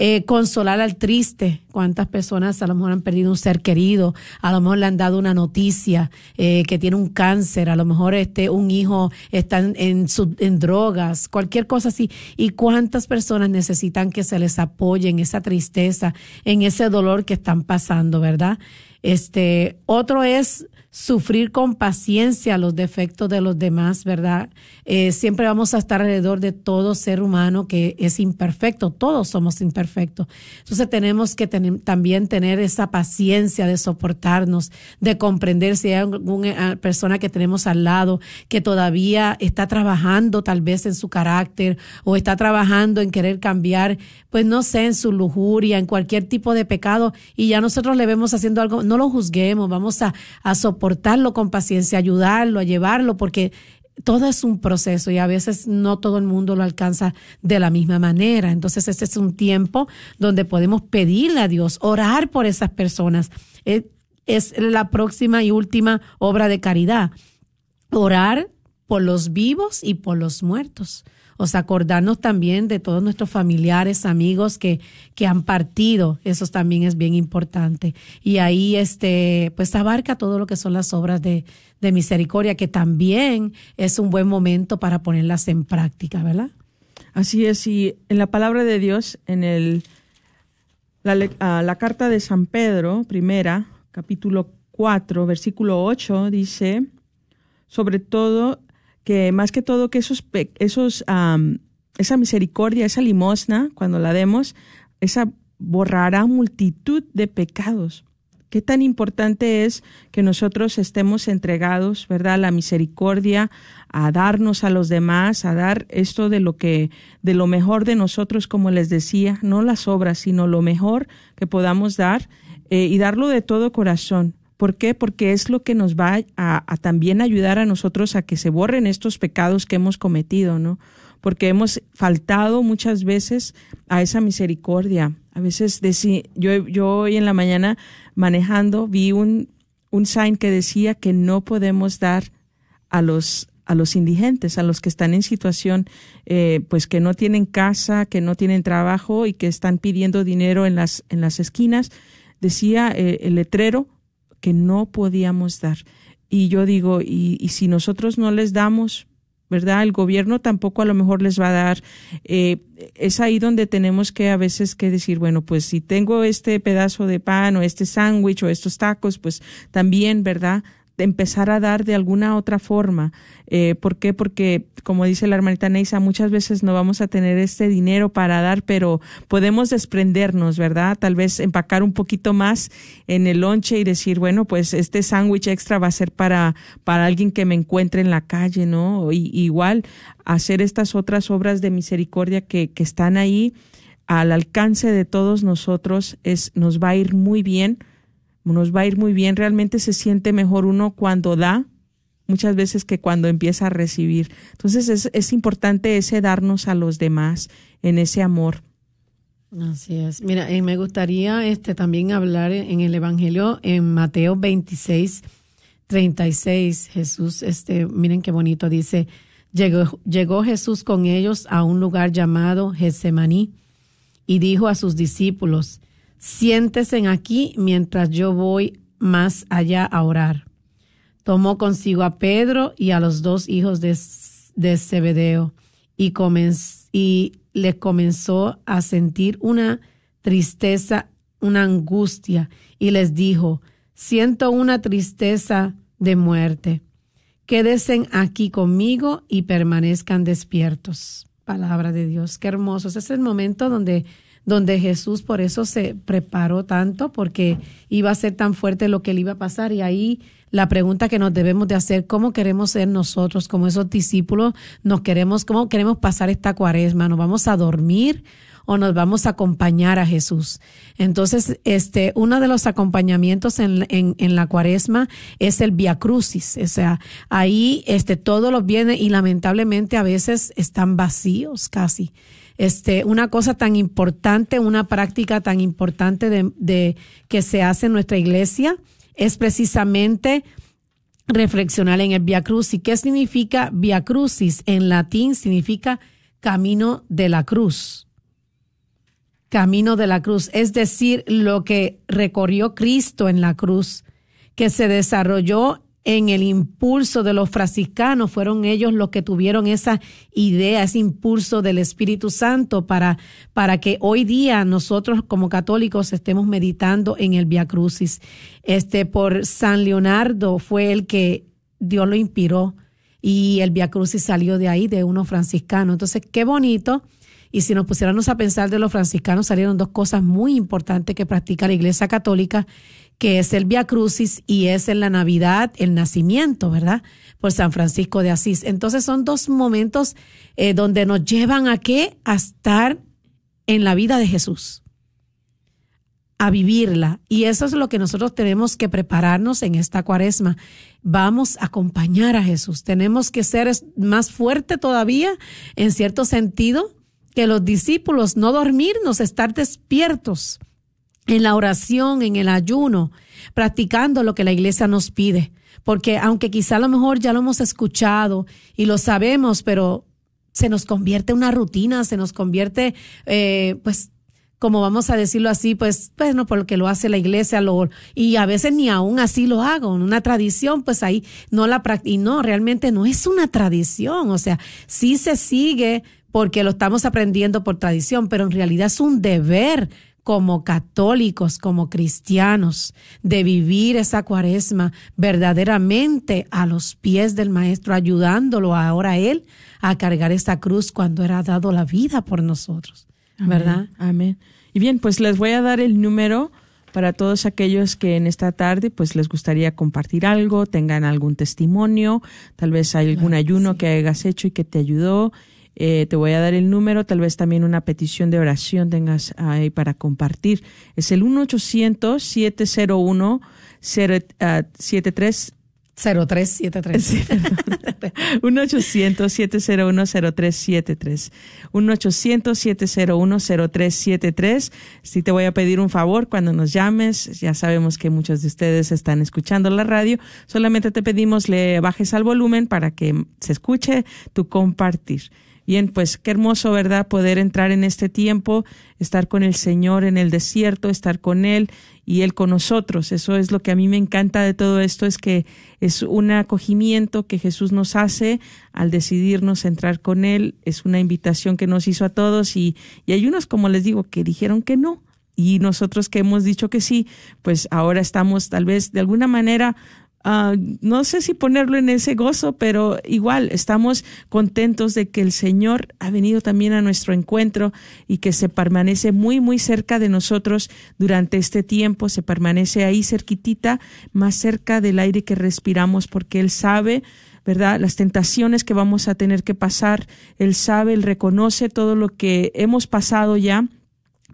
Eh, consolar al triste. Cuántas personas a lo mejor han perdido un ser querido, a lo mejor le han dado una noticia eh, que tiene un cáncer, a lo mejor este un hijo está en, su, en drogas, cualquier cosa así. Y cuántas personas necesitan que se les apoye en esa tristeza, en ese dolor que están pasando, ¿verdad? Este, otro es sufrir con paciencia los defectos de los demás, ¿verdad? Eh, siempre vamos a estar alrededor de todo ser humano que es imperfecto, todos somos imperfectos. Entonces tenemos que también tener esa paciencia de soportarnos, de comprender si hay alguna persona que tenemos al lado que todavía está trabajando tal vez en su carácter o está trabajando en querer cambiar, pues no sé, en su lujuria, en cualquier tipo de pecado y ya nosotros le vemos haciendo algo, no lo juzguemos, vamos a, a soportarlo con paciencia, ayudarlo, a llevarlo, porque todo es un proceso y a veces no todo el mundo lo alcanza de la misma manera. Entonces, este es un tiempo donde podemos pedirle a Dios, orar por esas personas. Es, la próxima y última obra de caridad. Orar por los vivos y por los muertos. O sea, acordarnos también de todos nuestros familiares, amigos que, que han partido. Eso también es bien importante. Y ahí, este, pues abarca todo lo que son las obras de, de misericordia, que también es un buen momento para ponerlas en práctica, ¿verdad? Así es, y en la palabra de Dios, en el, la, la carta de San Pedro, primera, capítulo 4, versículo 8, dice, sobre todo que más que todo que esos, esos esa misericordia, esa limosna, cuando la demos, esa borrará multitud de pecados. Qué tan importante es que nosotros estemos entregados, ¿verdad? A la misericordia, a darnos a los demás, a dar esto de lo que, de lo mejor de nosotros, como les decía, no las obras, sino lo mejor que podamos dar eh, y darlo de todo corazón. ¿Por qué? Porque es lo que nos va a, también ayudar a nosotros a que se borren estos pecados que hemos cometido, ¿no? Porque hemos faltado muchas veces a esa misericordia. A veces yo, yo hoy en la mañana manejando vi un, un sign que decía que no podemos dar a los a los indigentes, a los que están en situación, eh, pues que no tienen casa, que no tienen trabajo y que están pidiendo dinero en las en las esquinas. Decía eh, el letrero que no podíamos dar. Y yo digo, y, y, si nosotros no les damos, ¿verdad? El gobierno tampoco a lo mejor les va a dar. Eh, es ahí donde tenemos que a veces que decir, bueno, pues si tengo este pedazo de pan o este sándwich o estos tacos, pues también, ¿verdad? Empezar a dar de alguna otra forma. Eh, ¿Por qué? Porque, como dice la hermanita Neisa, muchas veces no vamos a tener este dinero para dar, pero podemos desprendernos, ¿verdad? Tal vez empacar un poquito más en el lonche y decir, bueno, pues este sándwich extra va a ser para, para alguien que me encuentre en la calle, ¿no? Y, igual hacer estas otras obras de misericordia que, que están ahí al alcance de todos nosotros es, nos va a ir muy bien nos va a ir muy bien. Realmente se siente mejor uno cuando da, muchas veces que cuando empieza a recibir. Entonces es, es importante ese darnos a los demás en ese amor. Así es. Mira, eh, me gustaría este también hablar en el Evangelio en Mateo 26, 36. Jesús, este, miren qué bonito, dice, llegó, llegó Jesús con ellos a un lugar llamado Getsemaní y dijo a sus discípulos, siéntese aquí mientras yo voy más allá a orar. Tomó consigo a Pedro y a los dos hijos de, de Zebedeo y, y le comenzó a sentir una tristeza, una angustia y les dijo, siento una tristeza de muerte. quédense aquí conmigo y permanezcan despiertos. Palabra de Dios, qué hermoso. Ese es el momento donde, donde Jesús por eso se preparó tanto, porque iba a ser tan fuerte lo que le iba a pasar. Y ahí la pregunta que nos debemos de hacer, ¿cómo queremos ser nosotros como esos discípulos? ¿Nos queremos, cómo queremos pasar esta cuaresma? ¿Nos vamos a dormir? o nos vamos a acompañar a Jesús. Entonces, este, uno de los acompañamientos en, en, la cuaresma es el Via Crucis. O sea, ahí este, todos los bienes y lamentablemente a veces están vacíos casi. Este, una cosa tan importante, una práctica tan importante de, que se hace en nuestra iglesia es precisamente reflexionar en el Via Crucis. ¿Qué significa Via Crucis? En latín significa camino de la cruz camino de la cruz, es decir, lo que recorrió Cristo en la cruz, que se desarrolló en el impulso de los franciscanos, fueron ellos los que tuvieron esa idea, ese impulso del Espíritu Santo para, para que hoy día nosotros como católicos estemos meditando en el Via Crucis. Este, por San Leonardo fue el que Dios lo inspiró y el Via Crucis salió de ahí, de uno franciscano. Entonces, qué bonito y si nos pusiéramos a pensar de los franciscanos, salieron dos cosas muy importantes que practica la Iglesia Católica, que es el Via Crucis y es en la Navidad el nacimiento, ¿verdad? Por San Francisco de Asís. Entonces son dos momentos eh, donde nos llevan a qué? A estar en la vida de Jesús, a vivirla. Y eso es lo que nosotros tenemos que prepararnos en esta cuaresma. Vamos a acompañar a Jesús. Tenemos que ser más fuerte todavía, en cierto sentido, que los discípulos no dormirnos, estar despiertos en la oración, en el ayuno, practicando lo que la iglesia nos pide. Porque aunque quizá a lo mejor ya lo hemos escuchado y lo sabemos, pero se nos convierte en una rutina, se nos convierte, eh, pues, como vamos a decirlo así, pues, pues no, por lo que lo hace la iglesia, lo, y a veces ni aún así lo hago, una tradición, pues ahí no la y no, realmente no es una tradición, o sea, sí se sigue porque lo estamos aprendiendo por tradición, pero en realidad es un deber como católicos, como cristianos, de vivir esa cuaresma verdaderamente a los pies del Maestro, ayudándolo ahora a Él a cargar esa cruz cuando era dado la vida por nosotros. ¿Verdad? Amén. Y bien, pues les voy a dar el número para todos aquellos que en esta tarde pues les gustaría compartir algo, tengan algún testimonio, tal vez hay algún ayuno que hayas hecho y que te ayudó eh, te voy a dar el número, tal vez también una petición de oración tengas ahí para compartir. Es el 1-800-701-73. 0373. 1-800-701-0373. 1-800-701-0373. Si te voy a pedir un favor cuando nos llames, ya sabemos que muchos de ustedes están escuchando la radio, solamente te pedimos le bajes al volumen para que se escuche tu compartir. Bien, pues qué hermoso, ¿verdad? Poder entrar en este tiempo, estar con el Señor en el desierto, estar con Él y Él con nosotros. Eso es lo que a mí me encanta de todo esto, es que es un acogimiento que Jesús nos hace al decidirnos entrar con Él. Es una invitación que nos hizo a todos y, y hay unos, como les digo, que dijeron que no. Y nosotros que hemos dicho que sí, pues ahora estamos tal vez de alguna manera Ah, no sé si ponerlo en ese gozo, pero igual estamos contentos de que el Señor ha venido también a nuestro encuentro y que se permanece muy, muy cerca de nosotros durante este tiempo, se permanece ahí cerquitita, más cerca del aire que respiramos, porque Él sabe ¿verdad? Las tentaciones que vamos a tener que pasar, Él sabe, Él reconoce todo lo que hemos pasado ya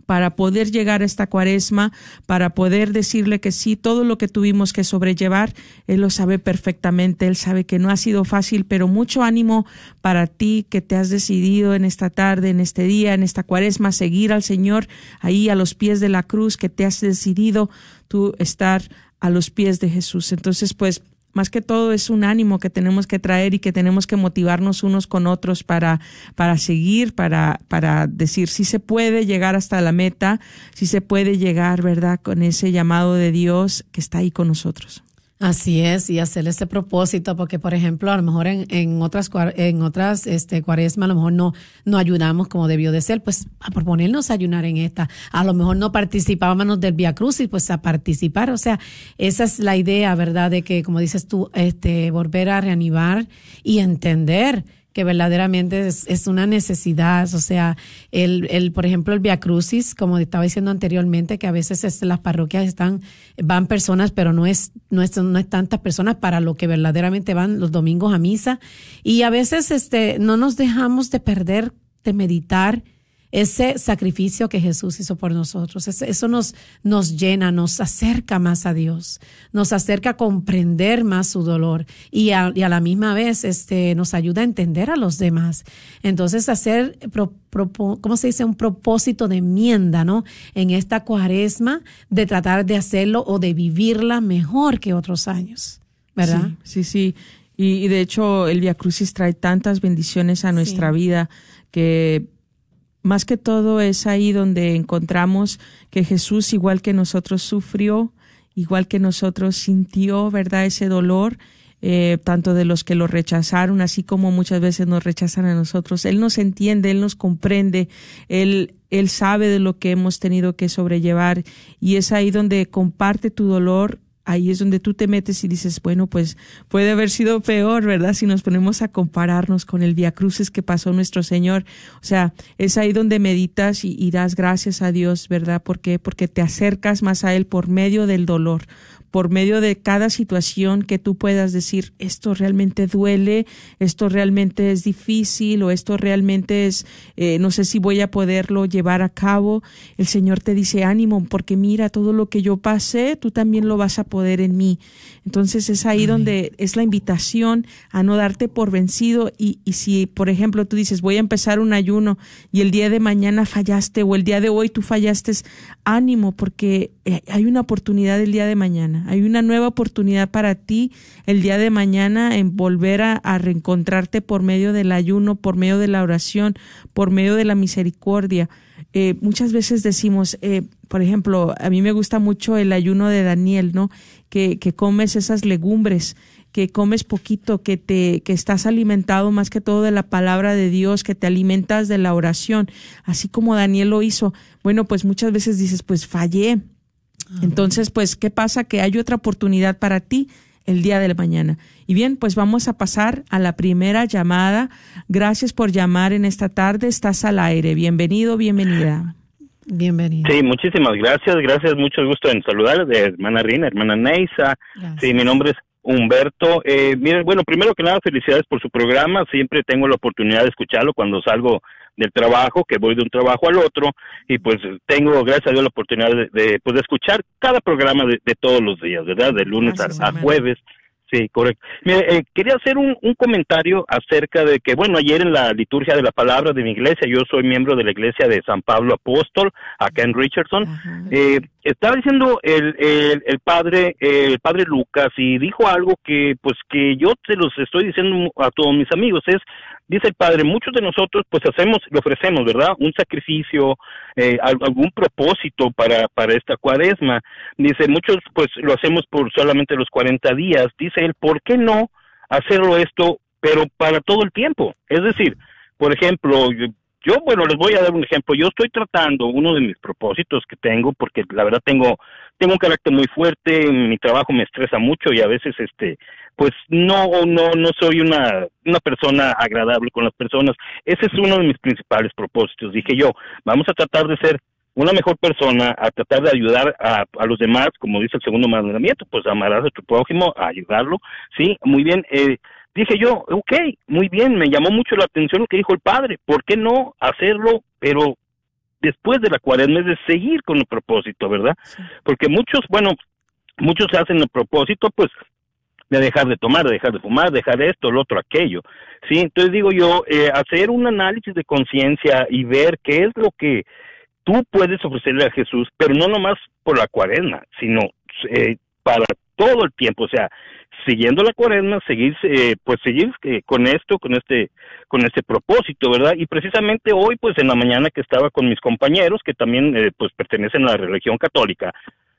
para poder llegar a esta cuaresma, para poder decirle que sí, todo lo que tuvimos que sobrellevar, Él lo sabe perfectamente, Él sabe que no ha sido fácil, pero mucho ánimo para ti que te has decidido en esta tarde, en este día, en esta cuaresma, seguir al Señor ahí a los pies de la cruz, que te has decidido tú estar a los pies de Jesús. Entonces, pues más que todo es un ánimo que tenemos que traer y que tenemos que motivarnos unos con otros para, para seguir, para, para decir si se puede llegar hasta la meta, si se puede llegar, ¿verdad?, con ese llamado de Dios que está ahí con nosotros. Así es, y hacer ese propósito, porque por ejemplo, a lo mejor en, en otras en otras este cuaresma a lo mejor no, no ayudamos como debió de ser, pues a proponernos ayunar en esta. A lo mejor no participábamos del Via Crucis, pues a participar. O sea, esa es la idea, ¿verdad? De que, como dices tú, este, volver a reanimar y entender que verdaderamente es, una necesidad. O sea, el, el, por ejemplo, el Via Crucis, como estaba diciendo anteriormente, que a veces las parroquias están, van personas, pero no es, no es, no es tantas personas para lo que verdaderamente van los domingos a misa. Y a veces este, no nos dejamos de perder, de meditar ese sacrificio que Jesús hizo por nosotros. Eso nos, nos llena, nos acerca más a Dios, nos acerca a comprender más su dolor y a, y a la misma vez este, nos ayuda a entender a los demás. Entonces, hacer, ¿cómo se dice? Un propósito de enmienda, ¿no? En esta cuaresma de tratar de hacerlo o de vivirla mejor que otros años, ¿verdad? Sí, sí. Y, de hecho, el Via Crucis trae tantas bendiciones a nuestra vida que más que todo es ahí donde encontramos que Jesús, igual que nosotros, sufrió, igual que nosotros sintió, ¿verdad? Ese dolor, eh, tanto de los que lo rechazaron, así como muchas veces nos rechazan a nosotros. Él nos entiende, Él nos comprende, Él, Él sabe de lo que hemos tenido que sobrellevar y es ahí donde comparte tu dolor ahí es donde tú te metes y dices, bueno, pues puede haber sido peor, ¿verdad? Si nos ponemos a compararnos con el Via Cruces que pasó nuestro Señor. O sea, es ahí donde meditas y, y das gracias a Dios, ¿verdad? ¿Por qué? Porque te acercas más a Él por medio del dolor, por medio de cada situación que tú puedas decir, esto realmente duele, esto realmente es difícil o esto realmente es, eh, no sé si voy a poderlo llevar a cabo, el Señor te dice ánimo, porque mira, todo lo que yo pasé, tú también lo vas a poder en mí. Entonces es ahí donde es la invitación a no darte por vencido y, y si, por ejemplo, tú dices, voy a empezar un ayuno y el día de mañana fallaste o el día de hoy tú fallaste, ánimo, porque hay una oportunidad el día de mañana hay una nueva oportunidad para ti el día de mañana en volver a, reencontrarte por medio del ayuno, por medio de la oración, por medio de la misericordia. Eh, muchas veces decimos, eh, por ejemplo, a mí me gusta mucho el ayuno de Daniel, ¿no? Que, que comes esas legumbres, que comes poquito, que te, que estás alimentado más que todo de la palabra de Dios, que te alimentas de la oración, así como Daniel lo hizo. Bueno, pues muchas veces dices, pues fallé, entonces, pues, ¿qué pasa? Que hay otra oportunidad para ti el día de la mañana. Y bien, pues vamos a pasar a la primera llamada. Gracias por llamar en esta tarde. Estás al aire. Bienvenido, bienvenida. Bienvenido. Sí, muchísimas gracias. Gracias, mucho gusto en saludar de hermana Rina, hermana Neisa. Sí, mi nombre es Humberto. Eh, miren, bueno, primero que nada, felicidades por su programa. Siempre tengo la oportunidad de escucharlo cuando salgo del trabajo, que voy de un trabajo al otro, y pues tengo, gracias a Dios, la oportunidad de, pues, de escuchar cada programa de, todos los días, ¿verdad? De lunes a, jueves. Sí, correcto. Mire, eh, quería hacer un, un, comentario acerca de que, bueno, ayer en la liturgia de la palabra de mi iglesia, yo soy miembro de la iglesia de San Pablo Apóstol, acá en Richardson, eh, estaba diciendo el, el, el padre, el padre Lucas, y dijo algo que, pues, que yo se los estoy diciendo a todos mis amigos, es dice el Padre, muchos de nosotros pues hacemos, le ofrecemos, ¿verdad? Un sacrificio, eh, algún propósito para, para esta cuaresma. Dice, muchos pues lo hacemos por solamente los 40 días. Dice él, ¿por qué no hacerlo esto, pero para todo el tiempo? Es decir, por ejemplo, yo, bueno, les voy a dar un ejemplo. Yo estoy tratando uno de mis propósitos que tengo, porque la verdad tengo, tengo un carácter muy fuerte, mi trabajo me estresa mucho y a veces, este, pues no, no, no soy una, una persona agradable con las personas. Ese es uno de mis principales propósitos. Dije yo, vamos a tratar de ser una mejor persona, a tratar de ayudar a, a los demás, como dice el segundo mandamiento, pues amarás a tu prójimo, a ayudarlo, sí, muy bien. Eh, dije yo, ok, muy bien, me llamó mucho la atención lo que dijo el padre, ¿por qué no hacerlo, pero después de la cuaresma, es de seguir con el propósito, ¿verdad? Porque muchos, bueno, muchos hacen el propósito, pues, de dejar de tomar, de dejar de fumar, dejar esto, lo otro, aquello, ¿sí? Entonces digo yo, eh, hacer un análisis de conciencia y ver qué es lo que tú puedes ofrecerle a Jesús, pero no nomás por la cuaresma, sino eh, para todo el tiempo, o sea, siguiendo la cuaresma, seguir, eh, pues seguir eh, con esto, con este, con este propósito, ¿verdad? Y precisamente hoy, pues en la mañana que estaba con mis compañeros, que también, eh, pues pertenecen a la religión católica,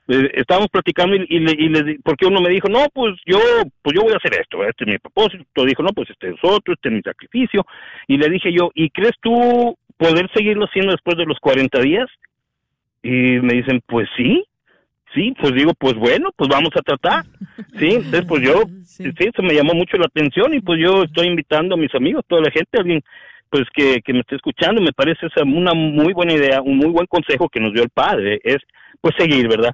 eh, estábamos platicando y, le, y le, porque uno me dijo, no, pues yo, pues yo voy a hacer esto, este es mi propósito, dijo, no, pues este es otro, este es mi sacrificio, y le dije yo, ¿y crees tú poder seguirlo haciendo después de los 40 días? Y me dicen, pues sí, sí, pues digo, pues bueno, pues vamos a tratar, sí, entonces pues yo, sí. eso me llamó mucho la atención y pues yo estoy invitando a mis amigos, toda la gente, alguien pues que, que me esté escuchando, me parece esa una muy buena idea, un muy buen consejo que nos dio el padre, es pues seguir, ¿verdad?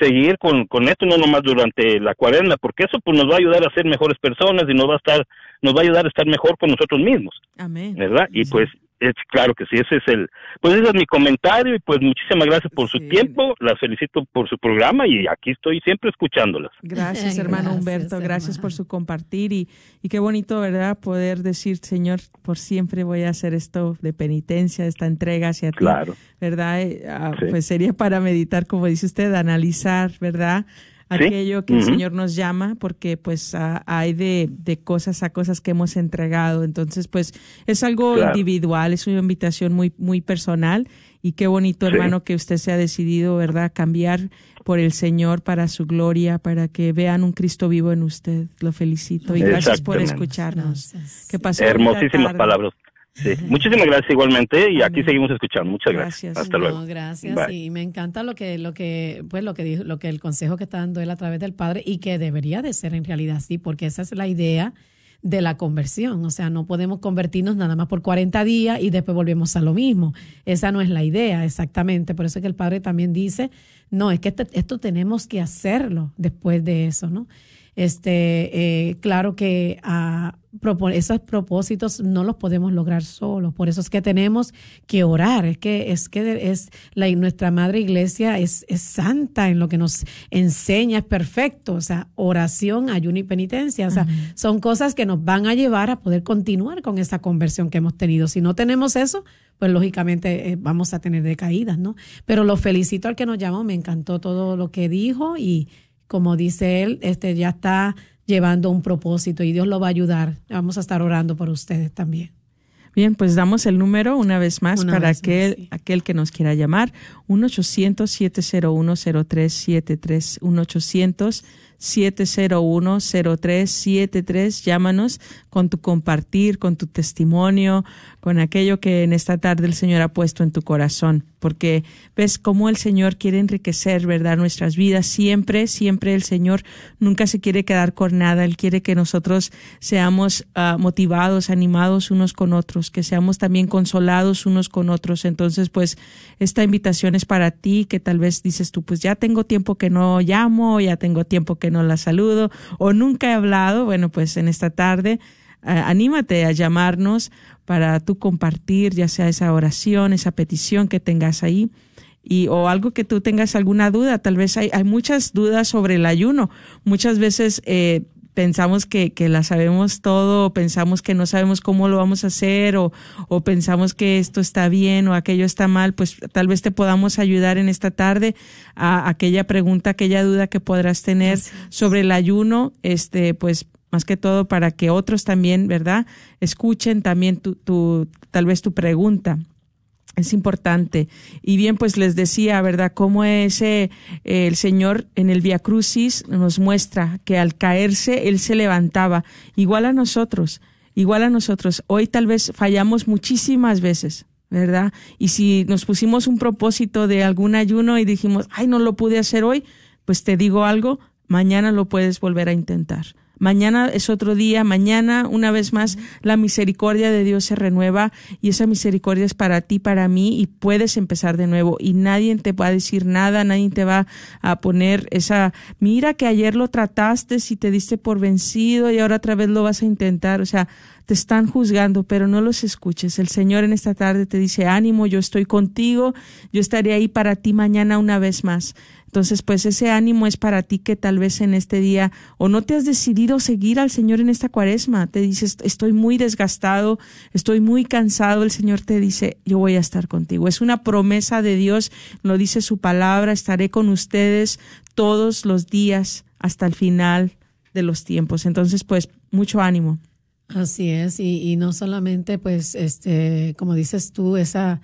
seguir con, con esto no nomás durante la cuarentena, porque eso pues nos va a ayudar a ser mejores personas y nos va a estar nos va a ayudar a estar mejor con nosotros mismos. Amén. ¿Verdad? Y pues es claro que sí, ese es el pues ese es mi comentario y pues muchísimas gracias por su tiempo, las felicito por su programa y aquí estoy siempre escuchándolas. Gracias, hermano gracias, Humberto, gracias por su compartir y, y qué bonito, ¿verdad? Poder decir, Señor, por siempre voy a hacer esto de penitencia, esta entrega hacia claro. ti, ¿verdad? Uh, sí. Pues sería para meditar, como dice usted, analizar, ¿verdad? Aquello que uh -huh. el Señor nos llama, porque pues hay de, de, cosas a cosas que hemos entregado. Entonces, pues es algo claro. individual, es una invitación muy, muy personal y qué bonito, sí. hermano, que usted se ha decidido, ¿verdad?, cambiar por el Señor para su gloria, para que vean un Cristo vivo en usted. Lo felicito y gracias por escucharnos. Gracias. pasó Hermosísimas palabras. Sí. Muchísimas gracias igualmente y aquí seguimos escuchando. Muchas gracias. gracias. Hasta no, luego. Gracias Bye. y me encanta lo que lo que pues lo que dijo, lo que el consejo que está dando él a través del padre y que debería de ser en realidad así porque esa es la idea de la conversión, o sea, no podemos convertirnos nada más por 40 días y después volvemos a lo mismo. Esa no es la idea exactamente, por eso es que el padre también dice, no, es que este, esto tenemos que hacerlo después de eso, ¿no? Este, eh, claro que uh, esos propósitos no los podemos lograr solos, por eso es que tenemos que orar, es que es que es la nuestra madre iglesia es, es santa en lo que nos enseña, es perfecto, o sea, oración, ayuno y penitencia, o sea, son cosas que nos van a llevar a poder continuar con esa conversión que hemos tenido. Si no tenemos eso, pues lógicamente eh, vamos a tener decaídas, ¿no? Pero lo felicito al que nos llamó, me encantó todo lo que dijo y como dice él, este ya está llevando un propósito y Dios lo va a ayudar. Vamos a estar orando por ustedes también. Bien, pues damos el número una vez más una para vez aquel, más, sí. aquel que nos quiera llamar, 1-800-701-0373, 1-800-701-0373, llámanos con tu compartir, con tu testimonio, con aquello que en esta tarde el Señor ha puesto en tu corazón, porque ves cómo el Señor quiere enriquecer, ¿verdad?, nuestras vidas. Siempre, siempre el Señor nunca se quiere quedar con nada. Él quiere que nosotros seamos uh, motivados, animados unos con otros, que seamos también consolados unos con otros. Entonces, pues, esta invitación es para ti, que tal vez dices tú, pues ya tengo tiempo que no llamo, ya tengo tiempo que no la saludo, o nunca he hablado. Bueno, pues en esta tarde, anímate a llamarnos para tú compartir, ya sea esa oración, esa petición que tengas ahí. Y, o algo que tú tengas alguna duda, tal vez hay, hay muchas dudas sobre el ayuno. Muchas veces eh, pensamos que, que la sabemos todo, pensamos que no sabemos cómo lo vamos a hacer, o, o pensamos que esto está bien o aquello está mal, pues tal vez te podamos ayudar en esta tarde a aquella pregunta, aquella duda que podrás tener sobre el ayuno, este, pues más que todo para que otros también, ¿verdad? Escuchen también tu, tu tal vez tu pregunta. Es importante. Y bien, pues les decía, ¿verdad?, cómo ese, el Señor en el Via Crucis nos muestra que al caerse, Él se levantaba, igual a nosotros, igual a nosotros. Hoy tal vez fallamos muchísimas veces, ¿verdad? Y si nos pusimos un propósito de algún ayuno y dijimos, ay, no lo pude hacer hoy, pues te digo algo, mañana lo puedes volver a intentar mañana es otro día, mañana una vez más la misericordia de Dios se renueva y esa misericordia es para ti, para mí y puedes empezar de nuevo. Y nadie te va a decir nada, nadie te va a poner esa, mira que ayer lo trataste y te diste por vencido y ahora otra vez lo vas a intentar, o sea, te están juzgando, pero no los escuches. El Señor en esta tarde te dice, ánimo, yo estoy contigo, yo estaré ahí para ti mañana una vez más. Entonces, pues ese ánimo es para ti que tal vez en este día o no te has decidido seguir al Señor en esta cuaresma. Te dices, estoy muy desgastado, estoy muy cansado. El Señor te dice, yo voy a estar contigo. Es una promesa de Dios, lo dice su palabra, estaré con ustedes todos los días hasta el final de los tiempos. Entonces, pues mucho ánimo. Así es, y, y no solamente, pues, este, como dices tú, esa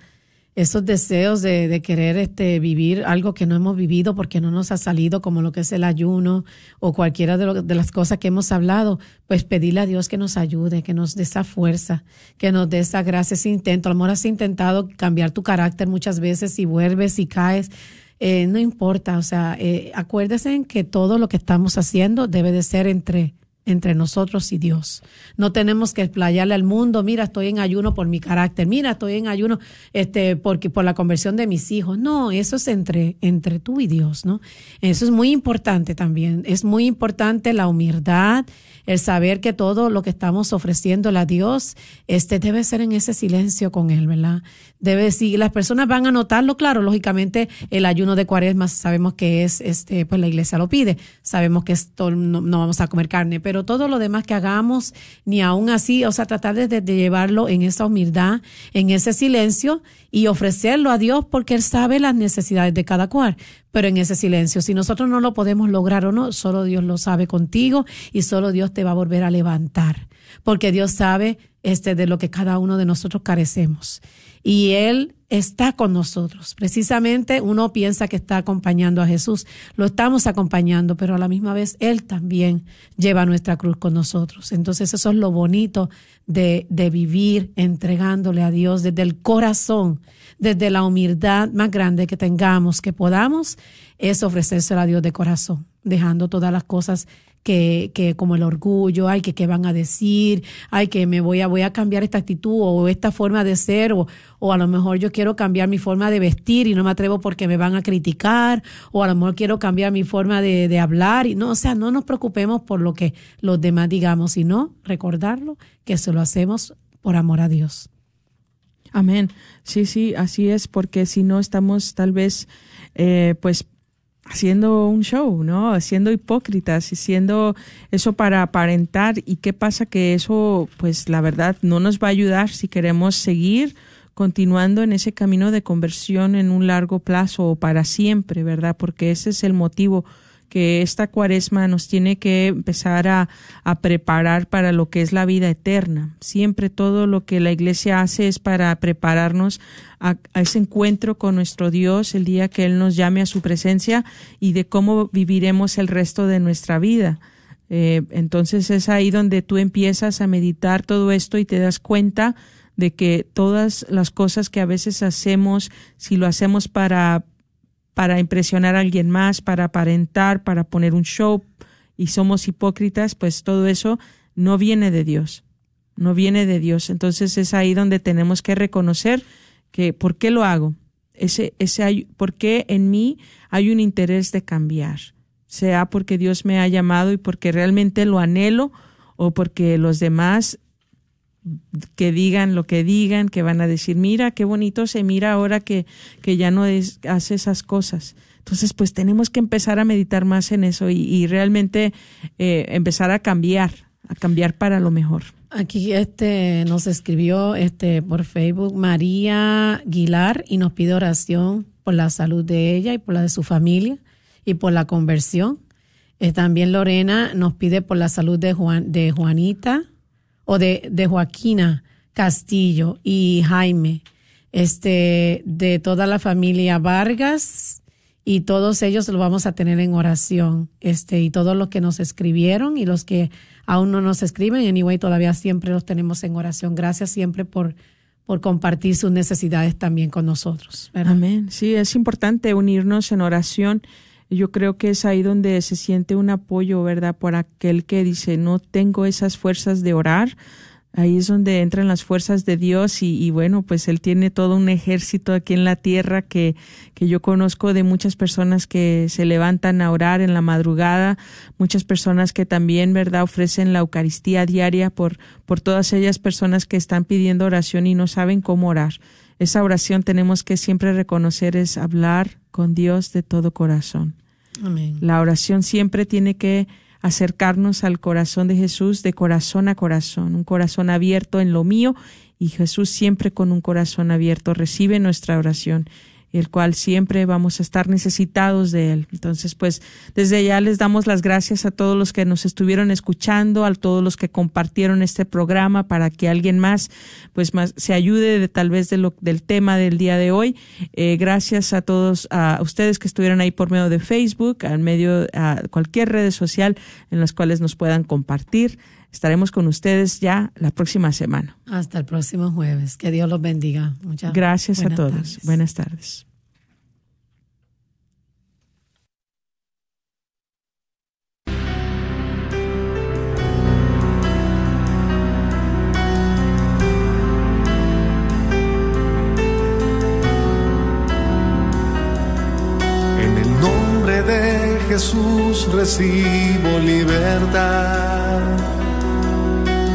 esos deseos de, querer este, vivir algo que no hemos vivido porque no nos ha salido, como lo que es el ayuno o cualquiera de, de las cosas que hemos hablado, pues pedirle a Dios que nos ayude, que nos dé esa fuerza, que nos dé esa gracia, ese intento. A lo has intentado cambiar tu carácter muchas veces y vuelves y caes. Eh, no importa, o sea, eh, acuérdense que todo lo que estamos haciendo debe de ser entre entre nosotros y Dios. No tenemos que explayarle al mundo, mira, estoy en ayuno por mi carácter, mira, estoy en ayuno este porque por la conversión de mis hijos. No, eso es entre entre tú y Dios, ¿no? Eso es muy importante también. Es muy importante la humildad, el saber que todo lo que estamos ofreciéndole a Dios, este debe ser en ese silencio con él, ¿verdad? Debe si las personas van a notarlo, claro, lógicamente el ayuno de Cuaresma sabemos que es este pues la iglesia lo pide. Sabemos que esto no, no vamos a comer carne, pero todo lo demás que hagamos, ni aún así, o sea, tratar de, llevarlo en esa humildad, en ese silencio y ofrecerlo a Dios porque Él sabe las necesidades de cada cual, pero en ese silencio. Si nosotros no lo podemos lograr o no, solo Dios lo sabe contigo y solo Dios te va a volver a levantar, porque Dios sabe este de lo que cada uno de nosotros carecemos y Él está con nosotros. Precisamente uno piensa que está acompañando a Jesús, lo estamos acompañando, pero a la misma vez Él también lleva nuestra cruz con nosotros. Entonces eso es lo bonito de, de vivir entregándole a Dios desde el corazón, desde la humildad más grande que tengamos, que podamos, es ofrecérselo a Dios de corazón, dejando todas las cosas que, que como el orgullo, ay, que qué van a decir, ay, que me voy a, voy a cambiar esta actitud o esta forma de ser, o, o a lo mejor yo quiero cambiar mi forma de vestir y no me atrevo porque me van a criticar, o a lo mejor quiero cambiar mi forma de, de hablar, y no, o sea, no nos preocupemos por lo que los demás digamos, sino recordarlo que se lo hacemos por amor a Dios. Amén. Sí, sí, así es, porque si no estamos tal vez, eh, pues haciendo un show, ¿no? Haciendo hipócritas y siendo eso para aparentar. ¿Y qué pasa? Que eso, pues la verdad, no nos va a ayudar si queremos seguir continuando en ese camino de conversión en un largo plazo o para siempre, ¿verdad? Porque ese es el motivo que esta cuaresma nos tiene que empezar a, preparar para lo que es la vida eterna. Siempre todo lo que la iglesia hace es para prepararnos a, ese encuentro con nuestro Dios el día que Él nos llame a su presencia y de cómo viviremos el resto de nuestra vida. Eh, entonces es ahí donde tú empiezas a meditar todo esto y te das cuenta de que todas las cosas que a veces hacemos, si lo hacemos para para impresionar a alguien más, para aparentar, para poner un show y somos hipócritas, pues todo eso no viene de Dios, no viene de Dios. Entonces es ahí donde tenemos que reconocer que ¿por qué lo hago? Ese, ese, ¿Por qué en mí hay un interés de cambiar? Sea porque Dios me ha llamado y porque realmente lo anhelo o porque los demás que digan lo que digan, que van a decir, mira, qué bonito se mira ahora que, que ya no hace esas cosas. Entonces, pues tenemos que empezar a meditar más en eso y, realmente eh, empezar a cambiar, a cambiar para lo mejor. Aquí este nos escribió este por Facebook María Aguilar y nos pide oración por la salud de ella y por la de su familia y por la conversión. Eh, también Lorena nos pide por la salud de Juan de Juanita o de, de Joaquina Castillo y Jaime, este, de toda la familia Vargas y todos ellos lo vamos a tener en oración, este, y todos los que nos escribieron y los que aún no nos escriben, anyway, todavía siempre los tenemos en oración. Gracias siempre por, por compartir sus necesidades también con nosotros. Amén. Sí, es importante unirnos en oración. Yo creo que es ahí donde se siente un apoyo, ¿verdad? Por aquel que dice, no tengo esas fuerzas de orar. Ahí es donde entran las fuerzas de Dios y, bueno, pues Él tiene todo un ejército aquí en la tierra que, que yo conozco de muchas personas que se levantan a orar en la madrugada, muchas personas que también, ¿verdad?, ofrecen la Eucaristía diaria por, por todas ellas personas que están pidiendo oración y no saben cómo orar. Esa oración tenemos que siempre reconocer es hablar con Dios de todo corazón. La oración siempre tiene que acercarnos al corazón de Jesús de corazón a corazón, un corazón abierto en lo mío y Jesús siempre con un corazón abierto recibe nuestra oración. El cual siempre vamos a estar necesitados de Él. Entonces, pues desde ya les damos las gracias a todos los que nos estuvieron escuchando, a todos los que compartieron este programa para que alguien más, pues más se ayude de tal vez de lo, del tema del día de hoy. Eh, gracias a todos, a ustedes que estuvieron ahí por medio de Facebook, al medio, a cualquier red social en las cuales nos puedan compartir. Estaremos con ustedes ya la próxima semana. Hasta el próximo jueves. Que Dios los bendiga. Muchas gracias a todos. Buenas tardes. En el nombre de Jesús recibo libertad.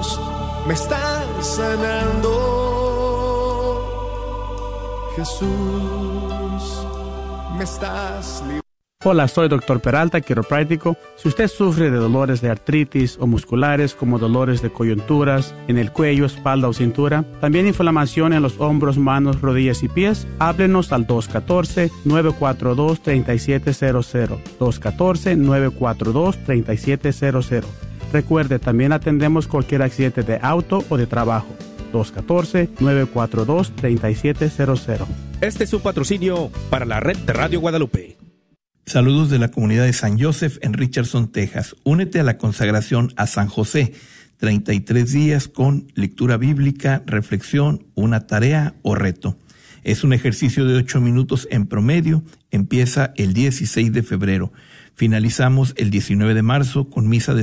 Jesús, me estás sanando. Jesús, me estás Hola, soy Dr. Peralta, quiropráctico. Si usted sufre de dolores de artritis o musculares como dolores de coyunturas en el cuello, espalda o cintura, también inflamación en los hombros, manos, rodillas y pies, háblenos al 214-942-3700. 214-942-3700 Recuerde, también atendemos cualquier accidente de auto o de trabajo. 214-942-3700. Este es su patrocinio para la red de Radio Guadalupe. Saludos de la comunidad de San Joseph en Richardson, Texas. Únete a la consagración a San José. 33 días con lectura bíblica, reflexión, una tarea o reto. Es un ejercicio de 8 minutos en promedio. Empieza el 16 de febrero. Finalizamos el 19 de marzo con misa,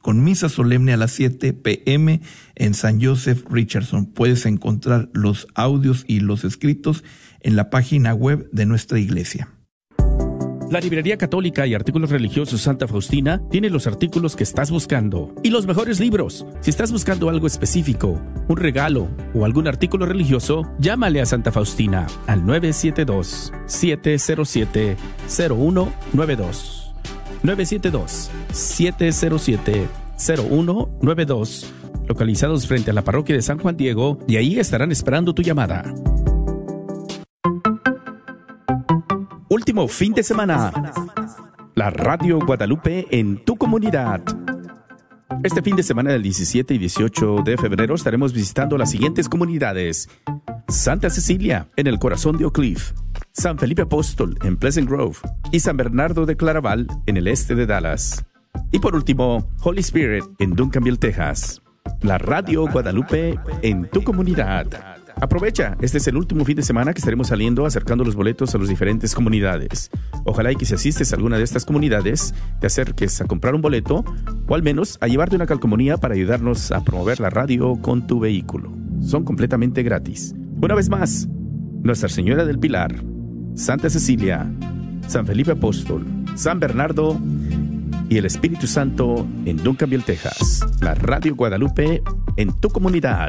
con misa solemne a las 7 pm en San Joseph Richardson. Puedes encontrar los audios y los escritos en la página web de nuestra iglesia. La Librería Católica y Artículos Religiosos Santa Faustina tiene los artículos que estás buscando y los mejores libros. Si estás buscando algo específico, un regalo o algún artículo religioso, llámale a Santa Faustina al 972 707 0192. 972-707-0192, localizados frente a la parroquia de San Juan Diego, y ahí estarán esperando tu llamada. Último fin de semana. La Radio Guadalupe en tu comunidad. Este fin de semana del 17 y 18 de febrero estaremos visitando las siguientes comunidades. Santa Cecilia, en el corazón de Oak Cliff. San Felipe Apóstol en Pleasant Grove y San Bernardo de Claraval en el este de Dallas. Y por último, Holy Spirit en Duncanville, Texas. La Radio Guadalupe en tu comunidad. Aprovecha, este es el último fin de semana que estaremos saliendo acercando los boletos a las diferentes comunidades. Ojalá y que si asistes a alguna de estas comunidades, te acerques a comprar un boleto o al menos a llevarte una calcomanía para ayudarnos a promover la radio con tu vehículo. Son completamente gratis. Una vez más, Nuestra Señora del Pilar, Santa Cecilia, San Felipe Apóstol, San Bernardo y el Espíritu Santo en Duncanville, Texas. La Radio Guadalupe en tu comunidad.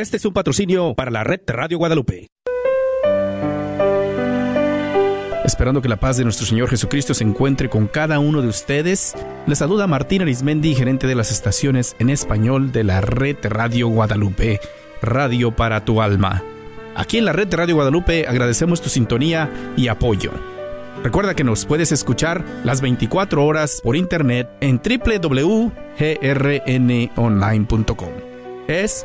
Este es un patrocinio para la red Radio Guadalupe. Esperando que la paz de nuestro Señor Jesucristo se encuentre con cada uno de ustedes, les saluda Martín Arismendi, gerente de las estaciones en español de la red Radio Guadalupe, Radio para tu alma. Aquí en la red Radio Guadalupe agradecemos tu sintonía y apoyo. Recuerda que nos puedes escuchar las 24 horas por internet en www.grnonline.com. Es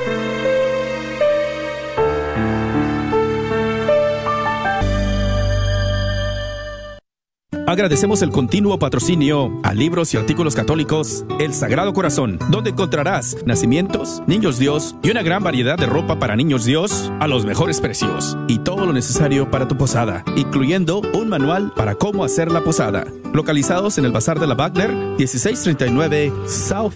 Agradecemos el continuo patrocinio a libros y artículos católicos El Sagrado Corazón, donde encontrarás nacimientos, niños Dios y una gran variedad de ropa para niños Dios a los mejores precios y todo lo necesario para tu posada, incluyendo un manual para cómo hacer la posada. Localizados en el Bazar de la Wagner, 1639 South